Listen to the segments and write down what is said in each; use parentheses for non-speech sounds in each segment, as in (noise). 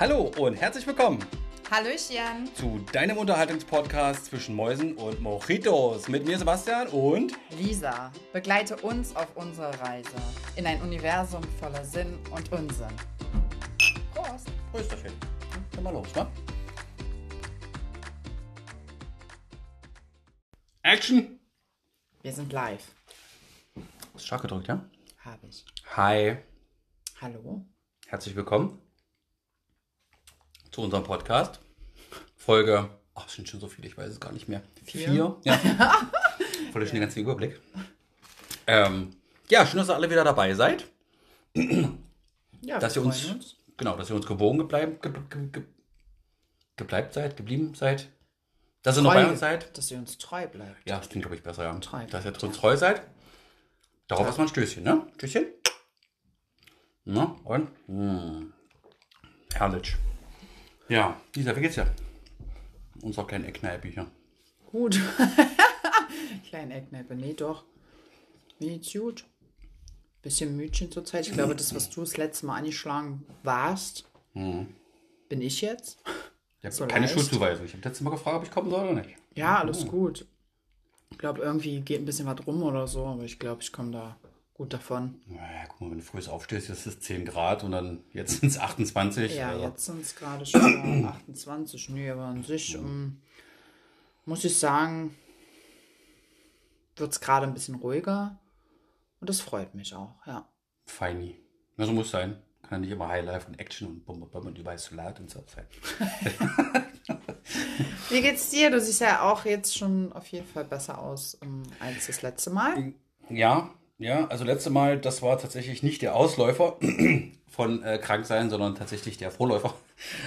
Hallo und herzlich willkommen Hallöchen. zu deinem Unterhaltungspodcast zwischen Mäusen und Mojitos. Mit mir Sebastian und Lisa, begleite uns auf unserer Reise in ein Universum voller Sinn und Unsinn. Prost. Prösterchen. Dann mal los, ne? Action! Wir sind live. Ist stark gedrückt, ja? Habe ich. Hi, Hallo. herzlich willkommen zu unserem Podcast. Folge, ach, es sind schon so viele, ich weiß es gar nicht mehr. Vier. Ja. (laughs) Voll schnell den ganzen Überblick. Ähm, ja, schön, dass ihr alle wieder dabei seid. Ja, dass wir ihr uns, freuen genau, dass ihr uns gewogen gebleibt, ge, ge, ge, gebleibt seid, geblieben seid, dass ihr noch Treu. bei uns seid. dass ihr uns treu bleibt. Ja, das klingt, glaube ich, besser, ja. Treu Dass ihr uns treu seid. Darauf erstmal ein Stößchen, ne? Stößchen. Na, und? Hm. Herrlich. Ja, Lisa, wie geht's dir? Unser kleinen Eckkneipe hier. Gut. (laughs) Kleine Eckneipe. Nee, doch. Mir geht's gut. Bisschen Mütchen zur Zeit. Ich glaube, das, was du das letzte Mal angeschlagen warst, bin ich jetzt. Ich habe So keine leicht. Schuldzuweisung. Ich habe letztes Mal gefragt, ob ich kommen soll oder nicht. Ja, alles gut. Ich glaube, irgendwie geht ein bisschen was rum oder so, aber ich glaube, ich komme da gut davon. Naja, guck mal, wenn du früh aufstehst, ist es 10 Grad und dann jetzt sind es 28. Ja, also. jetzt sind es gerade schon 28. (clears throat) Nö, aber an sich ähm, muss ich sagen, wird es gerade ein bisschen ruhiger. Und das freut mich auch, ja. Feini. Na, so muss sein. Kann ja nicht immer Highlife und Action und Bum, Bum, und überall Salat und so sein. (laughs) Wie geht's dir? Du siehst ja auch jetzt schon auf jeden Fall besser aus ähm, als das letzte Mal. Ja, ja, also letzte Mal, das war tatsächlich nicht der Ausläufer (clears throat) von äh, Kranksein, sondern tatsächlich der Vorläufer.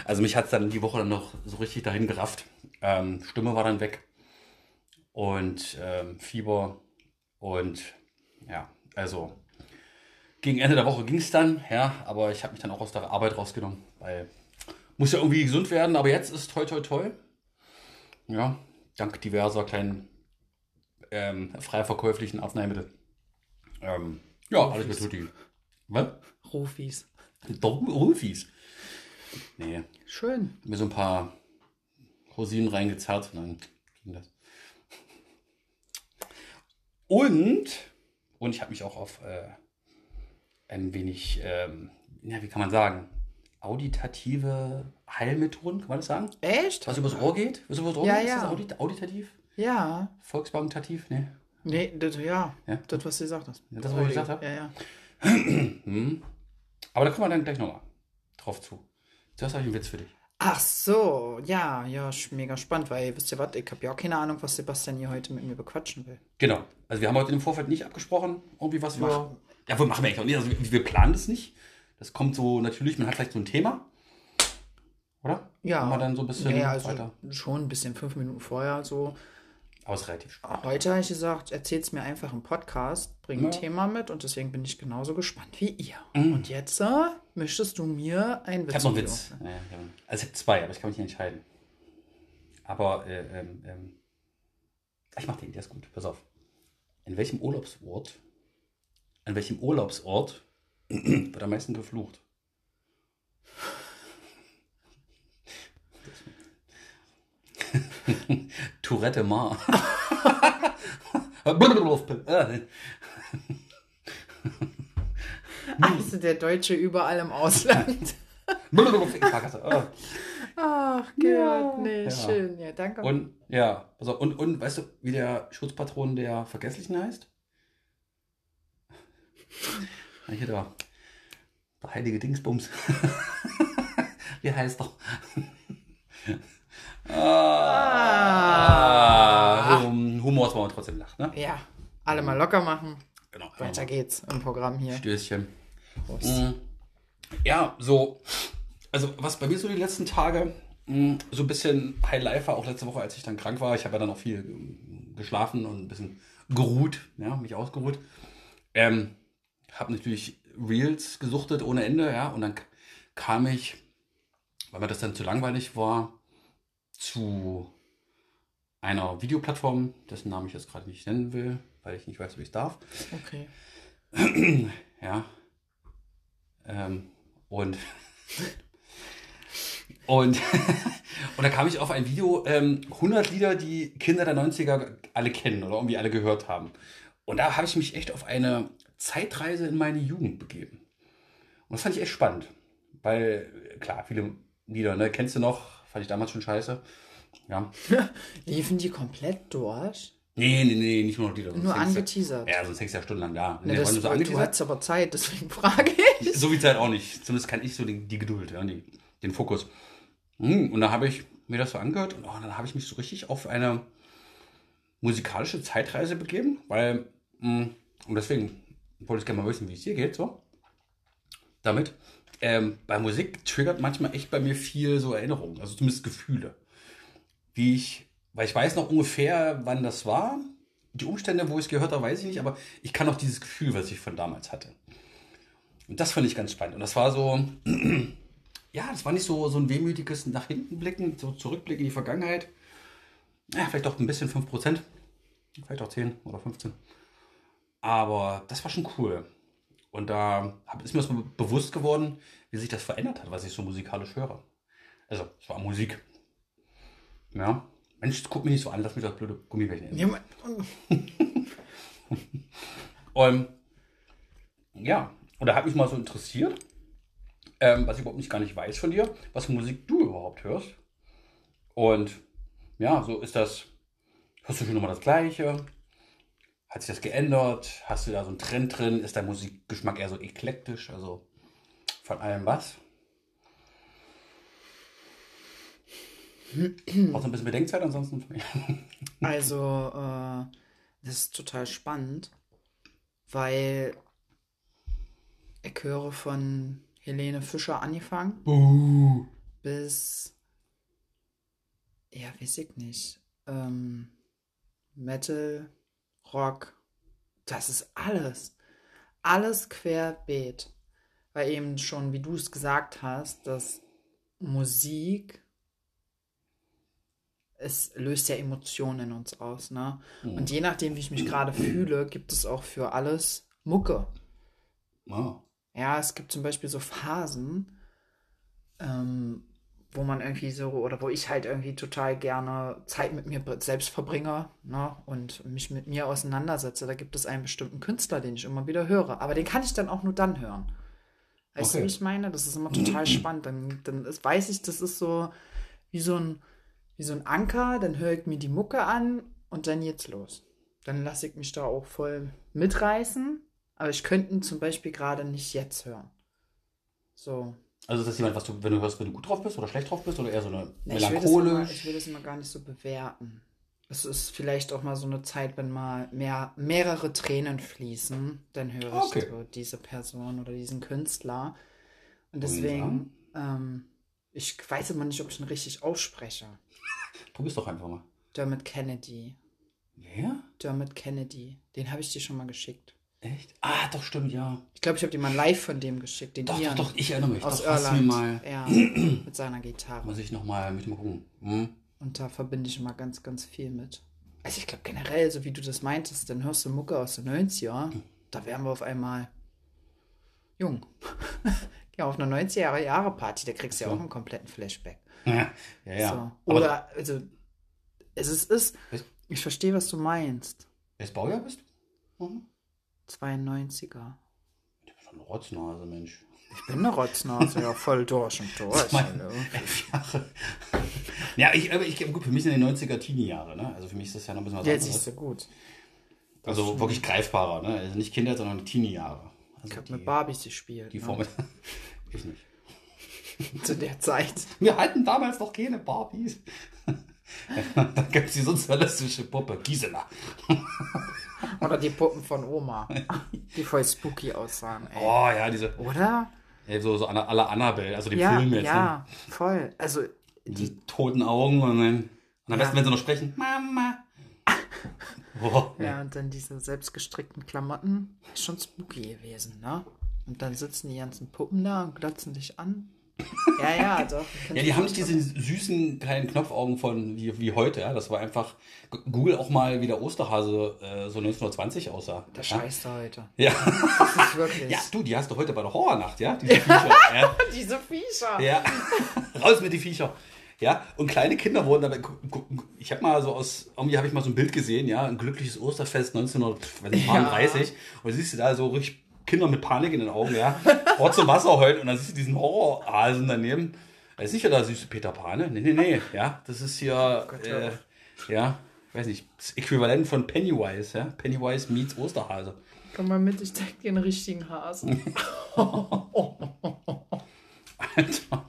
Also mich hat es dann die Woche dann noch so richtig dahin gerafft. Ähm, Stimme war dann weg und ähm, Fieber und ja, also gegen Ende der Woche ging es dann, ja, aber ich habe mich dann auch aus der Arbeit rausgenommen, weil muss ja irgendwie gesund werden, aber jetzt ist toi toi toi. Ja, dank diverser kleinen ähm, frei verkäuflichen Arzneimittel. Ähm, ja, alles mit Tutti. Was? Rufis. Doch, Rufis. Nee, Schön. mir so ein paar Rosinen reingezerrt und dann ging das. Und, und ich habe mich auch auf äh, ein wenig, ähm, ja, wie kann man sagen, auditative Heilmethoden, kann man das sagen? Echt? Was übers Ohr geht? Was übers Ohr Ja, geht? Ist ja. das audit auditativ? Ja. Volksbaumentativ? Nee. Nee, das, ja. Ja? Das, was du gesagt hast. Das, was ich gesagt habe? Ja, ja. (clears throat) Aber da kommen wir dann gleich nochmal drauf zu. Zuerst habe ich einen Witz für dich. Ach so, ja, ja, mega spannend, weil, wisst ihr was, ich habe ja auch keine Ahnung, was Sebastian hier heute mit mir bequatschen will. Genau. Also wir haben heute im Vorfeld nicht abgesprochen, irgendwie was wir. Machen. Ja, wir machen wir eigentlich auch nicht. Also wir, wir planen das nicht. Das kommt so natürlich, man hat vielleicht so ein Thema. Oder? Ja. Haben wir dann so ein bisschen ja, also weiter. schon ein bisschen fünf Minuten vorher so. Spannend. Heute habe ich gesagt, erzähl's mir einfach im Podcast, bring ein Ja. Thema mit und deswegen bin ich genauso gespannt wie ihr. Und jetzt äh, möchtest du mir einen Witz Ich habe noch einen Witz. Ja, ja. Also ich habe zwei, aber ich kann mich nicht entscheiden. Aber äh, ähm, ähm, ich mach den, der ist gut. Pass auf. In welchem Urlaubsort, an welchem Urlaubsort (clears throat) wird am meisten geflucht? (laughs) Tourette Mar. (laughs) Also der Deutsche überall im Ausland. (laughs) Ach Gott, nee, Ja. schön. Ja, danke. Und ja, auf, und, und weißt du, wie der Schutzpatron der Vergesslichen heißt? Ja, Hier da. Der heilige Dingsbums. wie heißt er? Ah, Hum- Humor ist, man trotzdem lacht, ne? ja, alle mal locker machen. Genau. Weiter geht's im Programm hier. Stößchen. Prost. Mhm. Ja, so, also was bei mir so die letzten Tage mh, so ein bisschen Highlife war, auch letzte Woche, als ich dann krank war. Ich habe ja dann auch viel ähm, geschlafen und ein bisschen geruht, ja, mich ausgeruht. Ähm, habe natürlich Reels gesuchtet ohne Ende, ja, und dann kam ich, weil mir das dann zu langweilig war, zu einer Videoplattform, dessen Namen ich jetzt gerade nicht nennen will, weil ich nicht weiß, ob ich es darf. Okay. (clears throat) Ja. Ähm, und (laughs) Und, (laughs) und da kam ich auf ein Video, ähm, 100 Lieder, die Kinder der 90er alle kennen oder irgendwie alle gehört haben. Und da habe ich mich echt auf eine Zeitreise in meine Jugend begeben. Und das fand ich echt spannend. Weil, klar, viele Lieder, ne, kennst du noch, fand ich damals schon scheiße. Ja. (laughs) Liefen die komplett durch? Nee, nee, nee, nicht nur noch sonst Nur angeteasert. Ja, sonst hängst du ja stundenlang da. Ne, das, so du hattest aber Zeit, deswegen (laughs) frage ich. So viel Zeit auch nicht. Zumindest kann ich so die, die Geduld, ja, die, den Fokus. Hm, Und da habe ich mir das so angehört und oh, dann habe ich mich so richtig auf eine musikalische Zeitreise begeben, weil, hm, und deswegen wollte ich gerne mal wissen, wie es dir geht, so. Damit. Ähm, bei Musik triggert manchmal echt bei mir viel so Erinnerungen, also zumindest Gefühle. Wie ich, weil ich weiß noch ungefähr, wann das war. Die Umstände, wo ich es gehört habe, weiß ich nicht, aber ich kann noch dieses Gefühl, was ich von damals hatte. Und das fand ich ganz spannend. Und das war so, (clears throat) ja, das war nicht so, so ein wehmütiges nach hinten blicken, so zurückblicken in die Vergangenheit. Ja, vielleicht auch ein bisschen 5%, vielleicht auch 10 oder 15. Aber das war schon cool. Und da ist mir das mal bewusst geworden, wie sich das verändert hat, was ich so musikalisch höre. Also, es war Musik. Ja. Mensch, guck mich nicht so an, lass mich das blöde Gummibärchen essen. Ja, man- Und (laughs) ja, und da hat mich mal so interessiert, ähm, was ich überhaupt nicht gar nicht weiß von dir, was für Musik du überhaupt hörst. Und ja, so ist das, hörst du schon immer das Gleiche? Hat sich das geändert? Hast du da so einen Trend drin? Ist dein Musikgeschmack eher so eklektisch? Also von allem was? Brauchst du ein bisschen Bedenkzeit ansonsten? (laughs) Also, äh, das ist total spannend, weil ich höre von Helene Fischer angefangen Buh. bis, ja, weiß ich nicht, ähm, Metal, Rock, das ist alles. Alles querbeet. Weil eben schon, wie du es gesagt hast, dass Musik es löst ja Emotionen in uns aus, ne? Und je nachdem, wie ich mich gerade fühle, gibt es auch für alles Mucke. Ah. Ja, es gibt zum Beispiel so Phasen, ähm, wo man irgendwie so, oder wo ich halt irgendwie total gerne Zeit mit mir selbst verbringe ne, und mich mit mir auseinandersetze. Da gibt es einen bestimmten Künstler, den ich immer wieder höre. Aber den kann ich dann auch nur dann hören. Weißt Okay. du, wie ich meine? Das ist immer total (clears throat) spannend. Dann, dann ist, weiß ich, das ist so wie so ein, wie so ein Anker. Dann höre ich mir die Mucke an und dann geht's los. Dann lasse ich mich da auch voll mitreißen. Aber ich könnte ihn zum Beispiel gerade nicht jetzt hören. So. Also ist das jemand, was du, wenn du hörst, wenn du gut drauf bist oder schlecht drauf bist oder eher so eine Nee, ich, will das immer, melancholisch? ich will das immer gar nicht so bewerten. Es ist vielleicht auch mal so eine Zeit, wenn mal mehr, mehrere Tränen fließen, dann höre ich Okay. so diese Person oder diesen Künstler. Und deswegen, ähm, ich weiß immer nicht, ob ich ihn richtig ausspreche. Probier's doch einfach mal. Dermot Kennedy. Wer? Dermot Kennedy. Den habe ich dir schon mal geschickt. Echt? Ah, doch, stimmt, ja. Ich glaube, ich habe dir mal live von dem geschickt. Den Doch, Ian doch, doch, ich erinnere mich. aus doch, du mir Irland. mal. Ja, (clears throat) mit seiner Gitarre. Muss ich nochmal mit mal gucken. Hm? Und da verbinde ich immer ganz, ganz viel mit. Also ich glaube generell, so wie du das meintest, dann hörst du Mucke aus den 90er, da wären wir auf einmal jung. (laughs) ja, auf einer 90er-Jahre-Party, da kriegst du ja auch einen kompletten Flashback. (laughs) Ja, ja. ja. So. Oder, also, es ist, ist, ich verstehe, was du meinst. welches Baujahr bist du? Mhm. 92er. Du bist schon eine Rotznase, Mensch. Ich bin eine Rotznase, ja, voll durch und (laughs) durch. Mein- hallo. Elf Jahre. Ja, ich, aber ich, gut, für mich sind die 90er Teenie-Jahre, ne? Also für mich ist das ja noch ein bisschen was Jetzt anderes. siehst du gut. Also wirklich greifbarer, ne? Also nicht Kinder, sondern Teenie-Jahre. Also Ich habe mit Barbies gespielt. die ne? Formel. (laughs) ich nicht. (laughs) Zu der Zeit. Wir hatten damals noch keine Barbies. da gab es die sozialistische Puppe, Gisela. Oder die Puppen von Oma. Die voll spooky aussahen, ey. Oh ja, diese, Oder? ey, so, so aller Annabelle, also die Ja, Filme jetzt. Ne? ja, voll. Also, Die toten Augen und dann, und am besten, wenn sie noch sprechen, Mama. (laughs) Oh, ja, und dann diese selbstgestrickten Klamotten. Ist schon spooky gewesen, ne? Und dann sitzen die ganzen Puppen da und glotzen dich an. Ja, ja, (laughs) doch. Ja, die haben nicht diese süßen kleinen Knopfaugen von wie, wie heute, ja. Das war einfach. Google auch mal, wie der Osterhase äh, so 1920 aussah. Der ja? Scheiß da heute. Ja. Das ist wirklich. ja, du, die hast du heute bei der Horrornacht, ja? Diese Viecher. ja. (laughs) Diese Viecher. ja. (laughs) raus mit die Viecher. Ja, und kleine Kinder wurden dabei. Ich habe mal so aus, irgendwie habe ich mal so ein Bild gesehen, ja, ein glückliches Osterfest 1933. Ja. Und siehst du da so richtig Kinder mit Panik in den Augen, ja. Ort zum Wasser heute und dann siehst du diesen Horrorhasen daneben. Das ist nicht der süße Peter Pane. Nee, nee, nee. Ja, das ist hier, oh äh, ja, weiß nicht, das Äquivalent von Pennywise, ja. Pennywise meets Osterhase. Komm mal mit, ich zeig dir einen richtigen Hasen. (laughs) (laughs) Alter.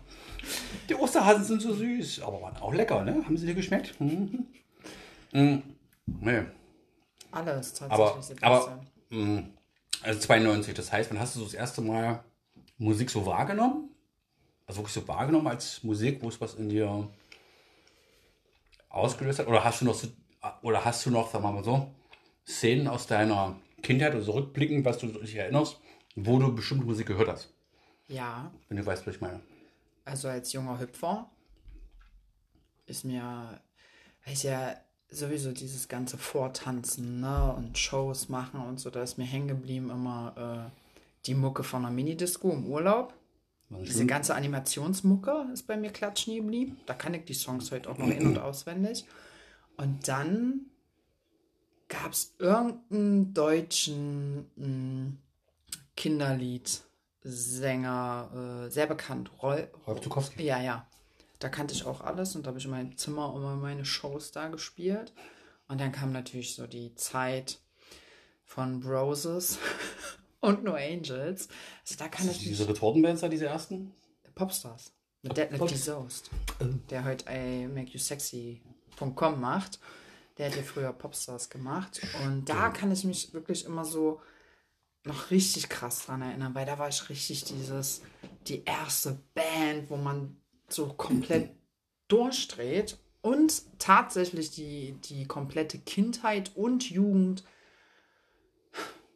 Die Osterhasen sind so süß, aber waren auch lecker, ne? Haben sie dir geschmeckt? Mhm. Mhm. Nee. Alles tatsächlich. Aber, aber mh, also 92, das heißt, wann hast du so das erste Mal Musik so wahrgenommen? Also wirklich so wahrgenommen als Musik, wo es was in dir ausgelöst hat? Oder hast du noch so, oder hast du noch, sagen wir mal so, Szenen aus deiner Kindheit oder so rückblickend, was du dich erinnerst, wo du bestimmte Musik gehört hast? Ja. Wenn du weißt, was ich meine. Also als junger Hüpfer ist mir, weiß ja, sowieso dieses ganze Vortanzen ne, und Shows machen und so, da ist mir hängen geblieben immer äh, die Mucke von einer Minidisco im Urlaub. Diese ganze Animationsmucke ist bei mir klatschen geblieben. Da kann ich die Songs heute auch noch in- und auswendig. Und dann gab es irgendeinen deutschen mh, hm, Kinderlied-Sänger, äh, sehr bekannt. Roy, Rolf Zukowski? Ja, ja. Da kannte ich auch alles und da habe ich in meinem Zimmer immer meine Shows da gespielt. Und dann kam natürlich so die Zeit von Roses (laughs) und No Angels. Also da kann ich Diese Retortenbands da, diese ersten? Popstars. Mit Dead Lefty Soast. Der heute I Make You Sexy.com macht. Der hat ja früher Popstars gemacht. Und da kann ich mich wirklich immer so noch richtig krass dran erinnern, weil da war ich richtig dieses, die erste Band, wo man so komplett durchdreht und tatsächlich die, die komplette Kindheit und Jugend,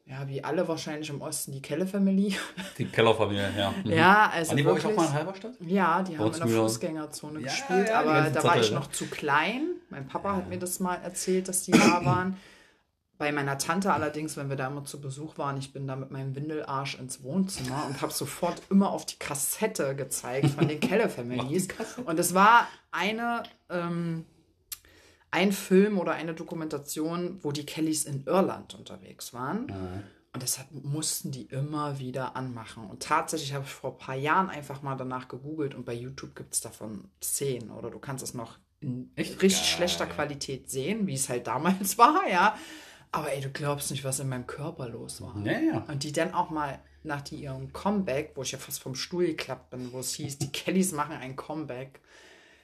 ja, wie alle wahrscheinlich im Osten, die Keller-Family. Die Keller-Familie, ja. (laughs) Mhm. Ja, also. Waren die wirklich, bei euch auch mal in Halberstadt? Ja, die haben in der Fußgängerzone ja, gespielt, ja, aber da war ich noch zu klein. Mein Papa hat mir das mal erzählt, dass die da (clears throat) waren. Bei meiner Tante allerdings, wenn wir da immer zu Besuch waren, ich bin da mit meinem Windelarsch ins Wohnzimmer und habe sofort immer auf die Kassette gezeigt von den (laughs) Keller Families. und es war eine, ähm, ein Film oder eine Dokumentation, wo die Kellys in Irland unterwegs waren. Mhm. Und deshalb mussten die immer wieder anmachen. Und tatsächlich habe ich vor ein paar Jahren einfach mal danach gegoogelt und bei YouTube gibt es davon Szenen oder du kannst es noch in Echt? richtig Geil. schlechter Qualität sehen, wie es halt damals (laughs) war, ja. Aber ey, du glaubst nicht, was in meinem Körper los war. Ja, ja. Und die dann auch mal nach die, ihrem Comeback, wo ich ja fast vom Stuhl geklappt bin, wo es hieß, die (laughs) Kellys machen ein Comeback.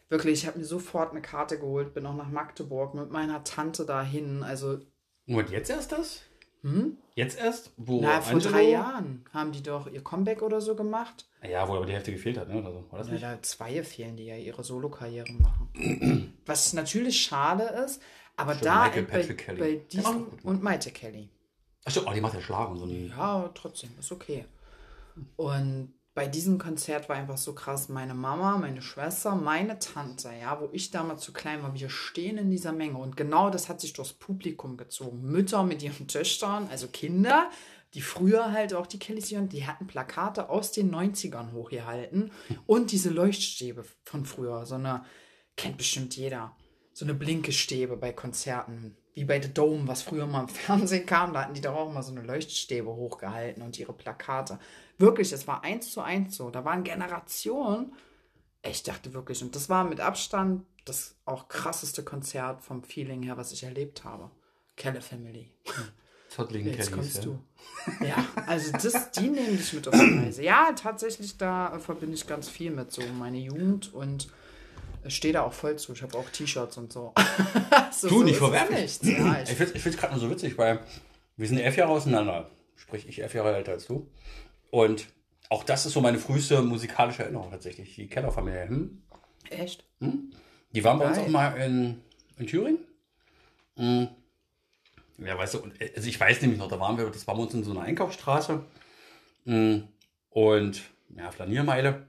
Wirklich, ich habe mir sofort eine Karte geholt, bin auch nach Magdeburg mit meiner Tante dahin. Also. Und jetzt erst das? Hm? Jetzt erst? Wo Na, vor Angelo? drei Jahren haben die doch ihr Comeback oder so gemacht. Ja, wo aber die Hälfte gefehlt hat, ne? Oder so. War das nicht? Ja, da zwei fehlen, die ja ihre Solokarriere machen. (clears throat) Was natürlich schade ist, aber da Michael bei, Kelly. bei diesem und Maite Kelly. Achso, oh, die macht ja Schlagen. So ja, trotzdem, ist okay. Und bei diesem Konzert war einfach so krass, meine Mama, meine Schwester, meine Tante, ja, wo ich damals zu klein war, wir stehen in dieser Menge und genau das hat sich durchs Publikum gezogen. Mütter mit ihren Töchtern, also Kinder, die früher halt auch die Kellys, die hatten Plakate aus den 90ern hochgehalten und diese Leuchtstäbe von früher, so eine, kennt bestimmt jeder so eine Blinkestäbe bei Konzerten. Wie bei The Dome, was früher mal im (laughs) Fernsehen kam, da hatten die doch auch mal so eine Leuchtstäbe hochgehalten und ihre Plakate. Wirklich, es war eins zu eins so. Da waren Generationen. Ich dachte wirklich, und das war mit Abstand das auch krasseste Konzert vom Feeling her, was ich erlebt habe. Keller Family. (laughs) Zottligen Jetzt Kellys, kommst ja. du. Ja, also das, die nehmen dich mit auf die Reise. Ja, tatsächlich, da verbinde ich ganz viel mit so meine Jugend und ich stehe da auch voll zu. Ich habe auch T-Shirts und so. (laughs) so du, so nicht verwerflich. Ja, (clears throat) ich ich finde es gerade nur so witzig, weil wir sind elf Jahre auseinander. Sprich, ich elf Jahre älter als du. Und auch das ist so meine früheste musikalische Erinnerung tatsächlich. Die Kellerfamilie. Hm? Echt? Hm? Die waren bei Geil. uns auch mal in, in Thüringen. Hm. Ja, weißt du, also ich weiß nämlich noch, da waren wir, das war bei uns in so einer Einkaufsstraße. Hm. Und ja, Flaniermeile.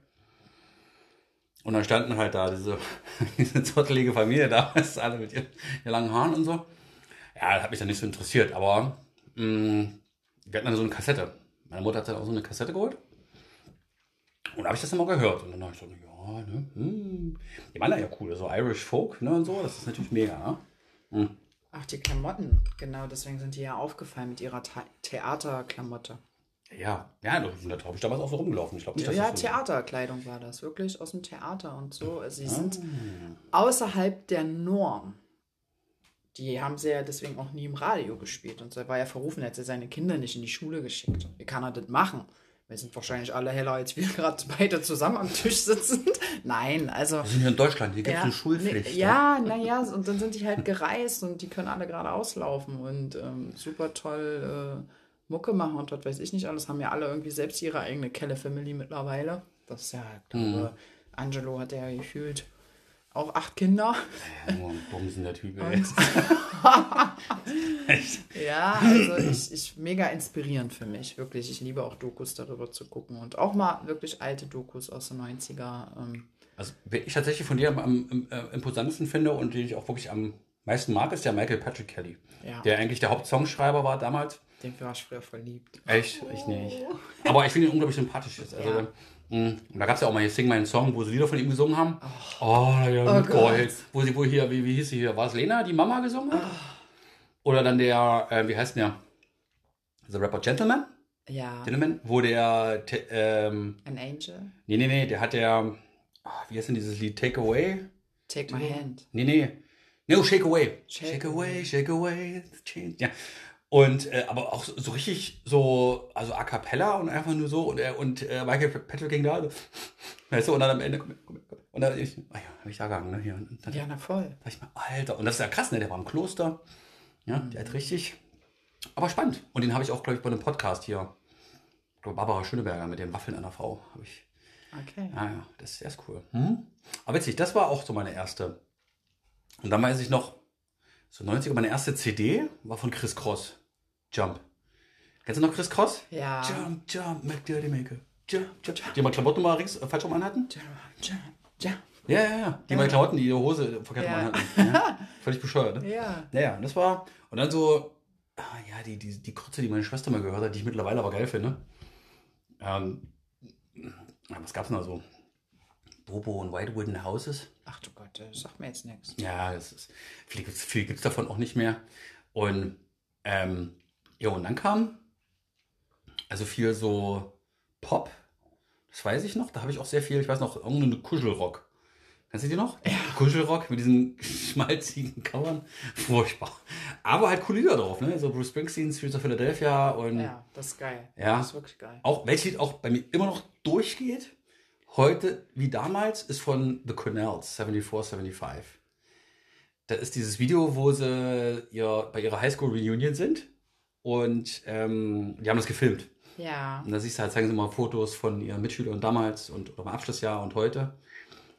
Und dann standen halt da diese, (laughs) diese zottelige Familie da, (laughs) alle mit ihren, langen Haaren und so. Ja, das hat mich dann nicht so interessiert, aber mh, mm, wir hatten dann so eine Kassette. Meine Mutter hat dann auch so eine Kassette geholt. Und da habe ich das mal gehört. Und dann habe ich so, ja, ne, hm. Die waren ja cool, so Irish Folk, ne, und so. Das ist natürlich mega, ne? Ach, die Klamotten. Genau, deswegen sind die ja aufgefallen mit ihrer The Theaterklamotte. Ja, ja, da habe ich damals auch so rumgelaufen. Ich glaube nicht, dass Ja, das so, Theaterkleidung war das. Wirklich aus dem Theater und so. Also Ah. Sie sind außerhalb der Norm. Die haben sie ja deswegen auch nie im Radio gespielt. Und so er war ja verrufen, er hat seine Kinder nicht in die Schule geschickt. Wie kann er das machen? Wir sind wahrscheinlich alle heller, als wir (laughs) gerade beide zusammen am Tisch sitzen. (laughs) Nein, also. Wir sind hier in Deutschland, hier gibt es Ja, eine Schulpflicht. nee, ja, naja, und dann sind die halt gereist und die können alle gerade auslaufen und ähm, super toll äh, Mucke machen und was weiß ich nicht alles. Haben ja alle irgendwie selbst ihre eigene Kelle-Family mittlerweile. Das ist ja, ich glaube, Angelo hat ja gefühlt auch acht Kinder. Ja, nur ein Bumsen der Typ. Und (laughs) (laughs) ja, also ich, ich mega inspirierend für mich, wirklich. Ich liebe auch Dokus darüber zu gucken und auch mal wirklich alte Dokus aus den 90er. Ähm, Also, wen ich tatsächlich von dir am, am äh, imposantesten finde und den ich auch wirklich am meisten mag, ist der Michael Patrick Kelly. Ja. Der eigentlich der Hauptsongschreiber war damals. Den war ich früher verliebt. Echt? Ich nicht. Aber ich finde ihn unglaublich sympathisch. Jetzt. Also, Ja. mh, und da gab es ja auch mal hier Sing meinen Song, wo sie Lieder von ihm gesungen haben. Oh, ja, Oh geheult. Wo sie, wo hier, wie, wie hieß sie hier? War es Lena, die Mama gesungen hat? Oder dann der, äh, wie heißt denn der? The Rapper Gentleman? Ja, Gentleman? Wo der, ähm, An Angel, nee, nee, nee, der hat der, ah, wie heißt denn dieses Lied? Take Away? Take My Hand. Nee, nee. No, Shake Away. Shake Shake, away, shake away. the change. Ja. Und, äh, aber auch so, richtig so, also a cappella und einfach nur so. Und, er und äh, Michael Patrick ging da. So, (laughs) weißt du, und dann am Ende, komm, komm, komm. und dann ich, ah ja, hab ich da gegangen, ne? Hier. Und dann Ja, na voll. dachte ich mir, Alter. Und das ist ja krass, ne? Der war im Kloster. Ja, der hat richtig. Aber spannend. Und den habe ich auch, glaube ich, bei einem Podcast hier. Ich glaube, Barbara Schöneberger mit den Waffeln einer Frau. Habe ich. Okay. Ah ja, das ist erst cool. Hm? Aber witzig, das war auch so meine erste. Und dann weiß ich noch, so 90er, meine erste CD war von Chris Cross. Jump. Kennst du noch Chris Cross? Ja. Jump, jump, make dirty maker. Jump, jump. Die mal Klamotten mal rings, äh, falsch rum anhatten? Ja, ja, ja. Ja, ja, ja. Die mal Klamotten, die ihre Hose verkehrt Ja. rum anhatten. (laughs) Ja. Völlig bescheuert, ne? Ja. Naja, und das war. Und dann so, ah, ja, die, die, die Kurze, die meine Schwester mal gehört hat, die ich mittlerweile aber geil finde. Ähm, ja, was gab's denn da so? Bobo und White Wooden Houses. Ach du Gott, das sagt mir jetzt nichts. Ja, das ist, viel viel gibt's davon auch nicht mehr. Und, ähm, ja, und dann kam, also viel so Pop, das weiß ich noch, da habe ich auch sehr viel, ich weiß noch, irgendeine Kuschelrock. Kennst du die noch? Ja. Kuschelrock mit diesen (laughs) schmalzigen Covern. Furchtbar. Aber halt coole Lieder drauf, ne? So Bruce Springsteen, Streets of Philadelphia und Ja, das ist geil. Ja. Das ist wirklich geil. auch, welches Lied auch bei mir immer noch durchgeht, heute wie damals, ist von The Cornells, 74, 75. Das ist dieses Video, wo sie ihr, bei ihrer Highschool Reunion sind und ähm, die haben das gefilmt. Ja. Und da siehst du halt, zeigen sie mal Fotos von ihren Mitschülern damals und oder im Abschlussjahr und heute.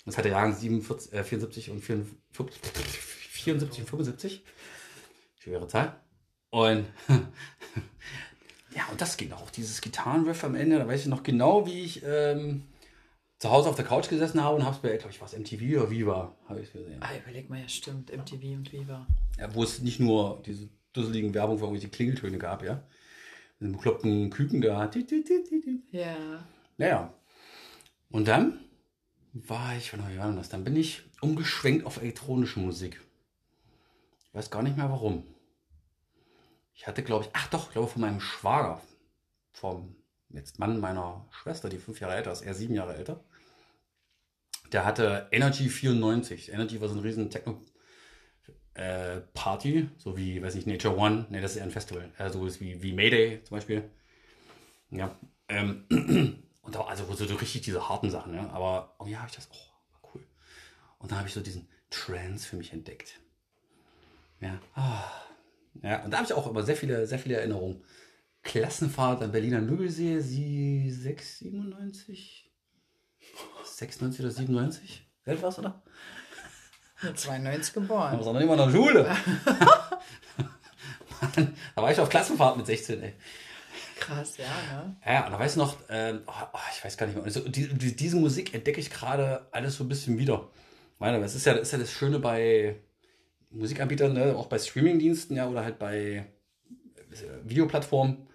Das hat der Jahrgang 47, äh, 74 und 54, 74 und 75. Schwere Zahl. Und (laughs) ja, und das ging auch. Dieses Gitarrenriff am Ende, da weiß ich noch genau, wie ich ähm, zu Hause auf der Couch gesessen habe und habe es bei, glaube ich, was MTV oder Viva, habe ich gesehen. Ah, überleg mal, ja, stimmt. MTV und Viva. Ja, wo es nicht nur diese dusseligen Werbung für irgendwelche Klingeltöne gab, ja. Mit einem bekloppten Küken da. Ja. Naja. Und dann war ich, wann war das? Dann bin ich umgeschwenkt auf elektronische Musik. Ich weiß gar nicht mehr warum. Ich hatte, glaube ich, ach doch, ich glaube von meinem Schwager, vom jetzt Mann meiner Schwester, die fünf Jahre älter ist, er sieben Jahre älter. Der hatte Energy 94. Energy war so ein riesen Techno äh, Party, so wie, weiß nicht, Nature One, ne, das ist eher ein Festival, äh, so ist wie, wie Mayday zum Beispiel. Ja. Ähm, (clears throat) und da, also so richtig diese harten Sachen, ja. Aber oh ja, ich das, oh, cool. Und dann habe ich so diesen Trance für mich entdeckt. Ja. Ah. Ja, und da habe ich auch immer sehr viele, sehr viele Erinnerungen. Klassenfahrt am Berliner Müggelsee, sie 6, 97? 96 oder 97? Welt war's, oder? 92 Da geboren. war noch nicht mal in der Schule. (laughs) Mann, da war ich auf Klassenfahrt mit 16, ey. Krass, ja, ne? Ja, und da weiß ich noch, ähm, oh, oh, ich weiß gar nicht mehr. Also, die, die, diese Musik entdecke ich gerade alles so ein bisschen wieder. Meine, das ist ja, das ist ja das Schöne bei Musikanbietern, ne? auch bei Streamingdiensten, ja, oder halt bei äh, Videoplattformen,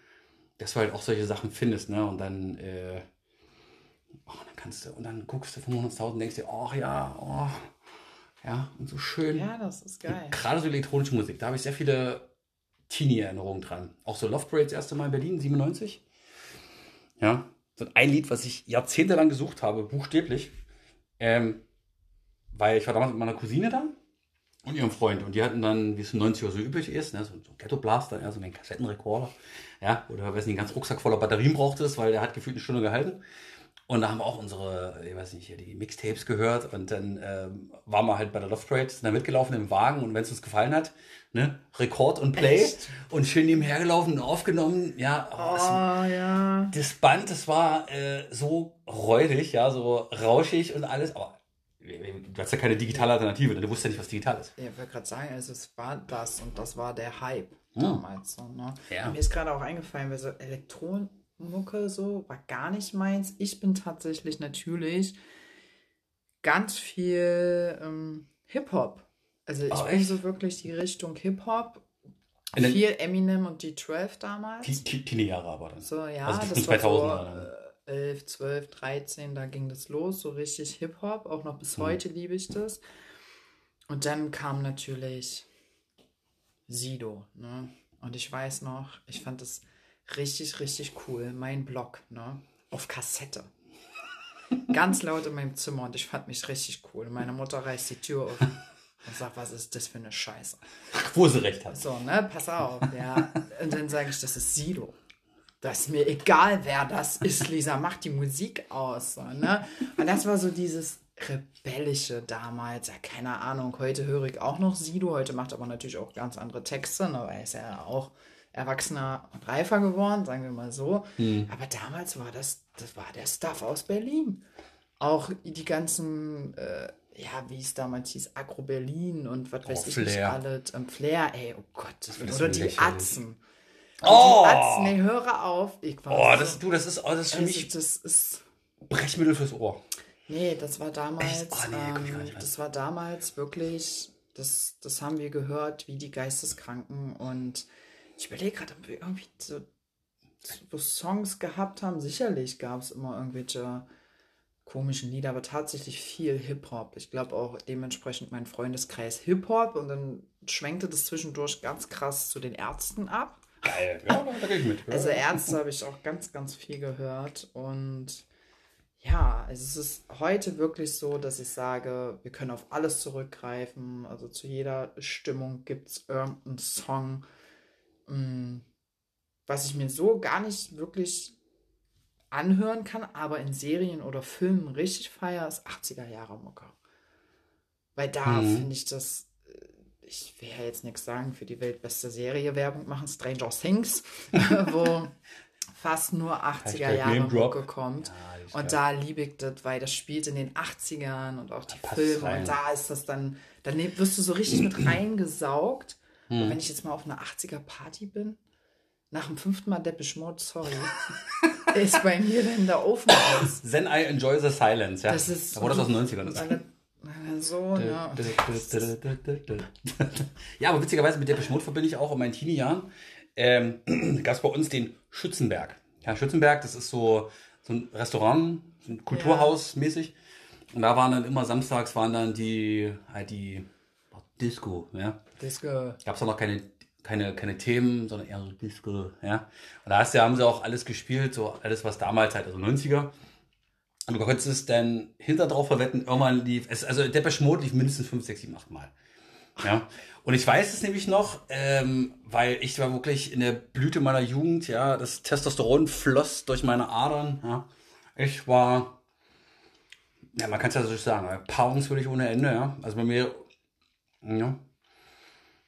dass du halt auch solche Sachen findest, ne? Und dann, äh, Oh, dann kannst du, und dann guckst du 500.000 und denkst dir, oh ja, oh, ja, und so schön. Ja, das ist geil. Gerade so elektronische Musik, da habe ich sehr viele Teenie-Erinnerungen dran. Auch so Love Parade das erste Mal in Berlin, 97. Ja, so ein Lied, was ich jahrzehntelang gesucht habe, buchstäblich. Ähm, weil ich war damals mit meiner Cousine da und ihrem Freund. Und die hatten dann, wie es in 90 Uhr so üblich ist, ne, so, so ein Ghetto-Blaster, ja, so einen Kassettenrekorder. Ja, oder weiß nicht, einen ganz Rucksack voller Batterien braucht es, weil der hat gefühlt eine Stunde gehalten. Und da haben wir auch unsere, ich weiß nicht, hier die Mixtapes gehört. Und dann ähm, waren wir halt bei der Love Parade, sind da mitgelaufen im Wagen. Und wenn es uns gefallen hat, ne, Rekord und Play. Echt? Und schön nebenher gelaufen und aufgenommen. Ja, oh, das, Oh, ja. das Band, das war äh, so räudig, ja, so rauschig und alles. Aber du hast ja keine digitale Alternative, denn du wusstest ja nicht, was digital ist. Ja, ich wollte gerade sagen, also es war das und das war der Hype Hm. damals. So, ne? Ja. Mir ist gerade auch eingefallen, weil so Elektronmucke so war gar nicht meins. Ich bin tatsächlich natürlich ganz viel ähm, Hip-Hop. Also ich Oh, bin echt? so wirklich die Richtung Hip-Hop. Viel Eminem und D12 damals. Te- te- Teenie-Jahre aber dann. So, ja, Also die das frühen war so 2000er dann. äh, 11, 12, 13, da ging das los, so richtig Hip-Hop, auch noch bis heute liebe ich das. Und dann kam natürlich Sido, ne? Und ich weiß noch, ich fand das richtig, richtig cool, mein Blog, ne? Auf Kassette. (laughs) Ganz laut in meinem Zimmer und ich fand mich richtig cool. Meine Mutter reißt die Tür auf (laughs) und sagt, was ist das für eine Scheiße? Wo sie recht hat. So, ne, pass auf, ja. Und dann sage ich, das ist Sido. Das ist mir egal, wer das ist, Lisa, mach die Musik aus. So, ne? Und das war so dieses Rebellische damals. Ja, keine Ahnung, heute höre ich auch noch Sido, heute macht aber natürlich auch ganz andere Texte, ne, weil er ist ja auch erwachsener und reifer geworden, sagen wir mal so. Aber damals war das, das war der Stuff aus Berlin. Auch die ganzen, äh, ja, wie es damals hieß, Agro Berlin und was weiß ich nicht alles. Ähm, Flair, ey, oh Gott. Das Das oder die. Atzen. Oh! Die Atzen, nee, höre auf. Ich war Oh, so- das, du, das ist, oh, das ist für also, mich das ist. Brechmittel fürs Ohr. Nee, das war damals? Oh, nee, ähm, das war damals wirklich, das, das haben wir gehört, wie die Geisteskranken und ich überlege gerade, ob wir irgendwie so, so Songs gehabt haben. Sicherlich gab es immer irgendwelche komischen Lieder, aber tatsächlich viel Hip-Hop. Ich glaube auch dementsprechend mein Freundeskreis Hip-Hop und dann schwenkte das zwischendurch ganz krass zu den Ärzten ab. Geil. Ja, da gehe ich mit. (laughs) Also Ärzte habe ich auch ganz, ganz viel gehört. Und ja, also es ist heute wirklich so, dass ich sage, wir können auf alles zurückgreifen. Also zu jeder Stimmung gibt es irgendeinen Song. Mm, Was ich mir so gar nicht wirklich anhören kann, aber in Serien oder Filmen richtig feier, ist 80er Jahre Mucke. Weil da Mhm. finde ich das äh, ich will ja jetzt nichts sagen, für die weltbeste Serie Werbung machen, Stranger Things, (laughs) wo fast nur 80er Hashtag Jahre. Mucke kommt. Ja, und da liebe ich das, weil das spielt in den 80ern und auch die Filme. Und da ist das dann, dann ne- wirst du so richtig mit (clears throat) reingesaugt. Hm. Wenn ich jetzt mal auf einer 80er Party bin, nach dem fünften Mal Depeche Mode, sorry, (laughs) ist bei mir dann der Ofen aus. Then I enjoy the silence. Ja. Das ist Aber das aus den 90ern. ist. So, ne? (laughs) Ja, aber witzigerweise mit der Mode verbinde ich auch in meinen Teenie-Jahren. Ähm, (clears throat) gab es bei uns den Schützenberg. Ja, Schützenberg, das ist so, so ein Restaurant, so ein Kulturhaus mäßig. Und da waren dann immer samstags waren dann die, halt die Disco, ja. Disco. Gab es auch noch keine, keine, keine Themen, sondern eher so Disco, ja. Und da hast du, haben sie auch alles gespielt, so alles, was damals halt, also 90er. Und du konntest es dann hinter drauf verwetten, irgendwann lief, es, also Depeche Mode lief mindestens 5, 6, 7, 8 Mal. Ja. Und ich weiß es nämlich noch, ähm, weil ich war wirklich in der Blüte meiner Jugend, ja, das Testosteron floss durch meine Adern, ja. Ich war, ja, man kann es ja so sagen, paarungswürdig ohne Ende, ja. Also bei mir, ja.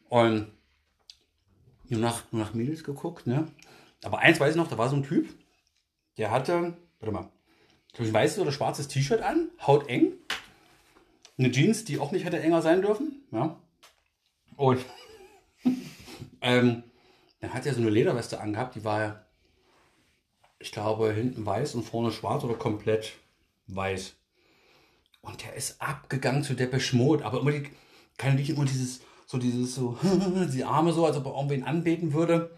Und nur nach, nur nach Mädels geguckt, ne. Aber eins weiß ich noch, da war so ein Typ, der hatte, warte mal, ein weißes oder schwarzes T-Shirt an, hauteng, eine Jeans, die auch nicht hätte enger sein dürfen, ja. Und (laughs) ähm, dann hat er so eine Lederweste angehabt, die war, ich glaube, hinten weiß und vorne schwarz oder komplett weiß. Und der ist abgegangen zu Depeche Mode, aber immer die, keine nicht immer dieses, so dieses, so, (laughs) die Arme so, als ob er irgendwen anbeten würde.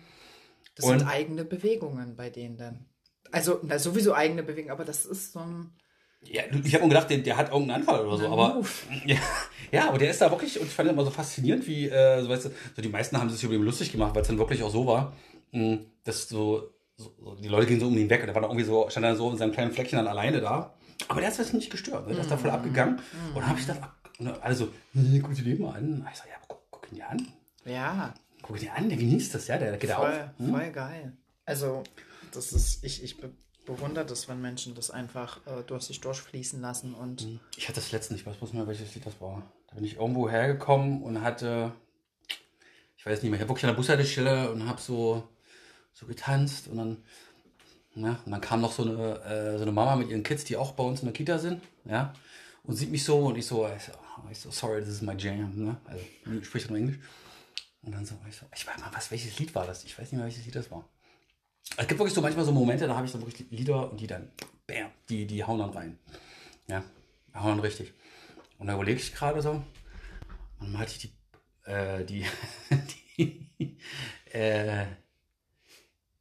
Das Und- sind eigene Bewegungen bei denen dann. Also, na, sowieso eigene Bewegung, aber das ist so ein. Ja, ich habe mir gedacht, der, der hat irgendeinen Anfall oder so, aber (laughs) ja, ja, aber der ist da wirklich und ich fand das immer so faszinierend, wie äh, so weißt du, so die meisten haben sich über ihn lustig gemacht, weil es dann wirklich auch so war, mh, dass so, so, die Leute gehen so um ihn weg und der war dann irgendwie so stand dann so in seinem kleinen Fleckchen dann alleine da, aber der ist das nicht gestört, ne? der ist da voll abgegangen und dann habe ich gedacht, und alle so, hm, guck dir den mal an, ich sag, ja, guck, guck ihn dir an, Ja, guck ihn dir an, der genießt das, ja, der, geht voll, auf. Hm? voll geil. Also, das ist, ich, ich be bewundere das, wenn Menschen das einfach äh, durch sich durchfließen lassen und Ich hatte das letzte, ich weiß bloß nicht mehr, welches Lied das war. Da bin ich irgendwo hergekommen und hatte, ich weiß nicht mehr, ich habe wirklich an der Bushaltestelle und habe so, so getanzt und dann, ja, und dann kam noch so eine, äh, so eine Mama mit ihren Kids, die auch bei uns in der Kita sind, ja, und sieht mich so und ich so, ich so, ich so sorry, this is my jam, ne? Also, ich spreche nur Englisch. Und dann so, ich so, ich weiß mal, was, welches Lied war das? Ich weiß nicht mehr, welches Lied das war. Es gibt wirklich so manchmal so Momente, da habe ich dann wirklich Lieder und die dann, bam, die, die hauen dann rein. Ja, hauen dann richtig. Und da überlege ich gerade so, und dann hatte ich die, äh, die, (laughs) die, äh,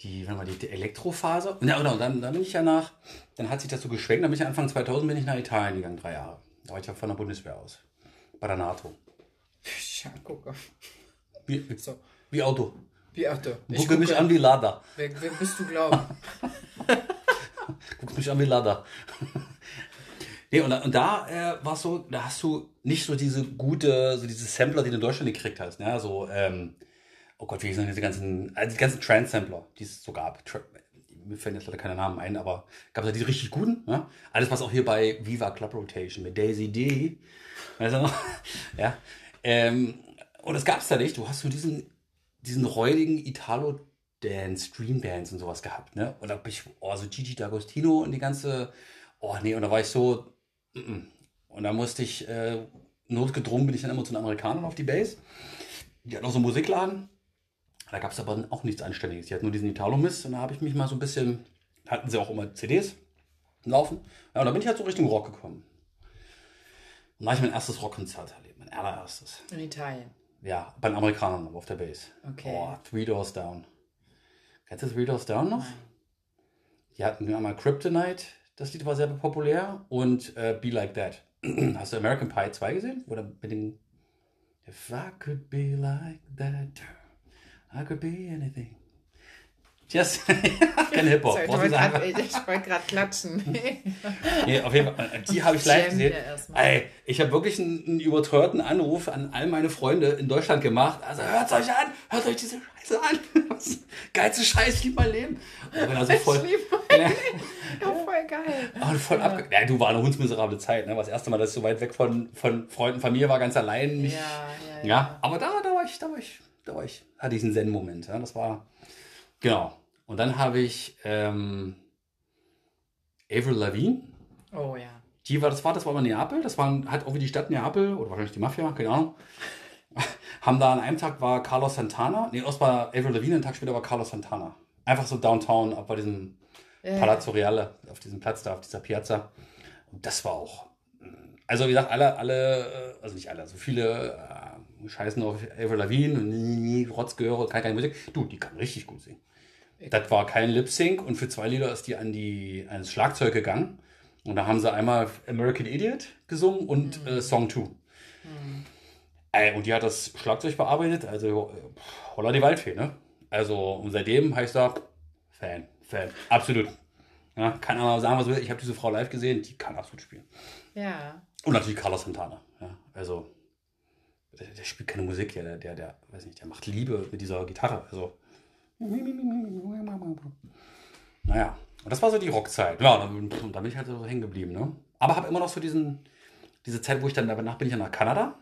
die, warte mal, die, die Elektrophase. Ja, genau, dann, dann bin ich ja nach, dann hat sich das so geschwenkt, dann bin ich Anfang 2000 bin ich nach Italien gegangen, drei Jahre. Da war ich ja von der Bundeswehr aus. Bei der NATO. ja, gucke. Wie, So, wie Auto. wie du. Ich Gucke mich an wie Lada. Wer, wer bist du glauben? (laughs) Guckst mich an wie Lada. nee, und da, und da äh, war so, da hast du nicht so diese gute, so diese Sampler, die du in Deutschland gekriegt hast. Ne? So, ähm, oh Gott, wie hießen diese ganzen, also die ganzen Trance-Sampler, die es so gab. Tra mir fällen jetzt leider keine Namen ein, aber gab es ja die richtig guten. Ne? Alles, was auch hier bei Viva Club Rotation mit Daisy D. Weißt du noch? ja. Ähm, und das gab es da nicht. Du hast so diesen, diesen räudigen Italo Dance, Stream Bands und sowas gehabt, ne? Und da bin ich, oh, so Gigi D'Agostino und die ganze, oh nee, und da war ich so, mm, mm. und da musste ich, äh, notgedrungen bin ich dann immer zu den Amerikanern auf die Base. Die hatten auch so einen Musikladen. Da gab es aber auch nichts Anständiges. Die hatten nur diesen Italo-Mist und da habe ich mich mal so ein bisschen, hatten sie auch immer CDs laufen. Ja, und da bin ich halt so Richtung Rock gekommen. Und da habe ich mein erstes Rockkonzert erlebt, mein allererstes. In Italien. Ja, bei den Amerikanern aber auf der Base. Okay. Oh, Three Doors Down. Kennst du Three Doors Down noch? Nein. Die hatten einmal Kryptonite, das Lied war sehr populär, und äh, Be Like That. (clears throat) Hast du American Pie 2 gesehen? Oder mit dem If I could be like that, I could be anything. Just, (laughs) kein Hip-Hop. So, ich wollte ich gerade klatschen. (laughs) Nee, auf jeden Fall. Die habe ich live gesehen. Ey, ich habe wirklich einen, einen überteuerten Anruf an all meine Freunde in Deutschland gemacht. Also hört euch an, hört euch diese Scheiße an. (laughs) Geilste Scheiß, lieb mein Leben. Und also voll, Ich liebe mein Leben. Ja, voll geil. oh, voll abge ja, du war eine hundsmiserable Zeit. Ne? War das erste Mal, dass ich so weit weg von, von Freunden, Familie war, ganz allein. Ja, ja, ja. ja, aber da, da war ich, da war ich, da war ich, hatte ich einen Zen-Moment. Ja? Das war, genau. Und dann habe ich ähm, Avril Lavigne. Oh ja. Die war, das war, das war mal Neapel, das war, hat irgendwie die Stadt Neapel, oder wahrscheinlich die Mafia, keine Ahnung. (laughs) Haben da an einem Tag war Carlos Santana, nee, erst war Avril Lavigne, einen Tag später war Carlos Santana. Einfach so downtown, ab bei diesem Ja. Palazzo Reale, auf diesem Platz da, auf dieser Piazza. Und das war auch, also wie gesagt, alle, alle, äh, also nicht alle, so viele äh, scheißen auf Avril Lavigne und Rotzgehöre, kann keine Musik. Du, die kann richtig gut singen. Das war kein Lip Sync und für zwei Lieder ist die an die ans Schlagzeug gegangen. Und da haben sie einmal American Idiot gesungen und äh, Song 2. Ey, und die hat das Schlagzeug bearbeitet, also äh, holla die Waldfee, ne? Also, und seitdem heißt er Fan, Fan, absolut. Ja, kann aber sagen, was will. Ich habe diese Frau live gesehen, die kann absolut spielen. Ja. Und natürlich Carlos Santana. Ja, also, der, der spielt keine Musik der, der, der, weiß nicht, der macht Liebe mit dieser Gitarre. Also. Naja, und das war so die Rockzeit. Ja, und dann bin ich halt so hängen geblieben, ne? Aber habe immer noch so diesen, diese Zeit, wo ich dann, danach bin ich ja nach Kanada.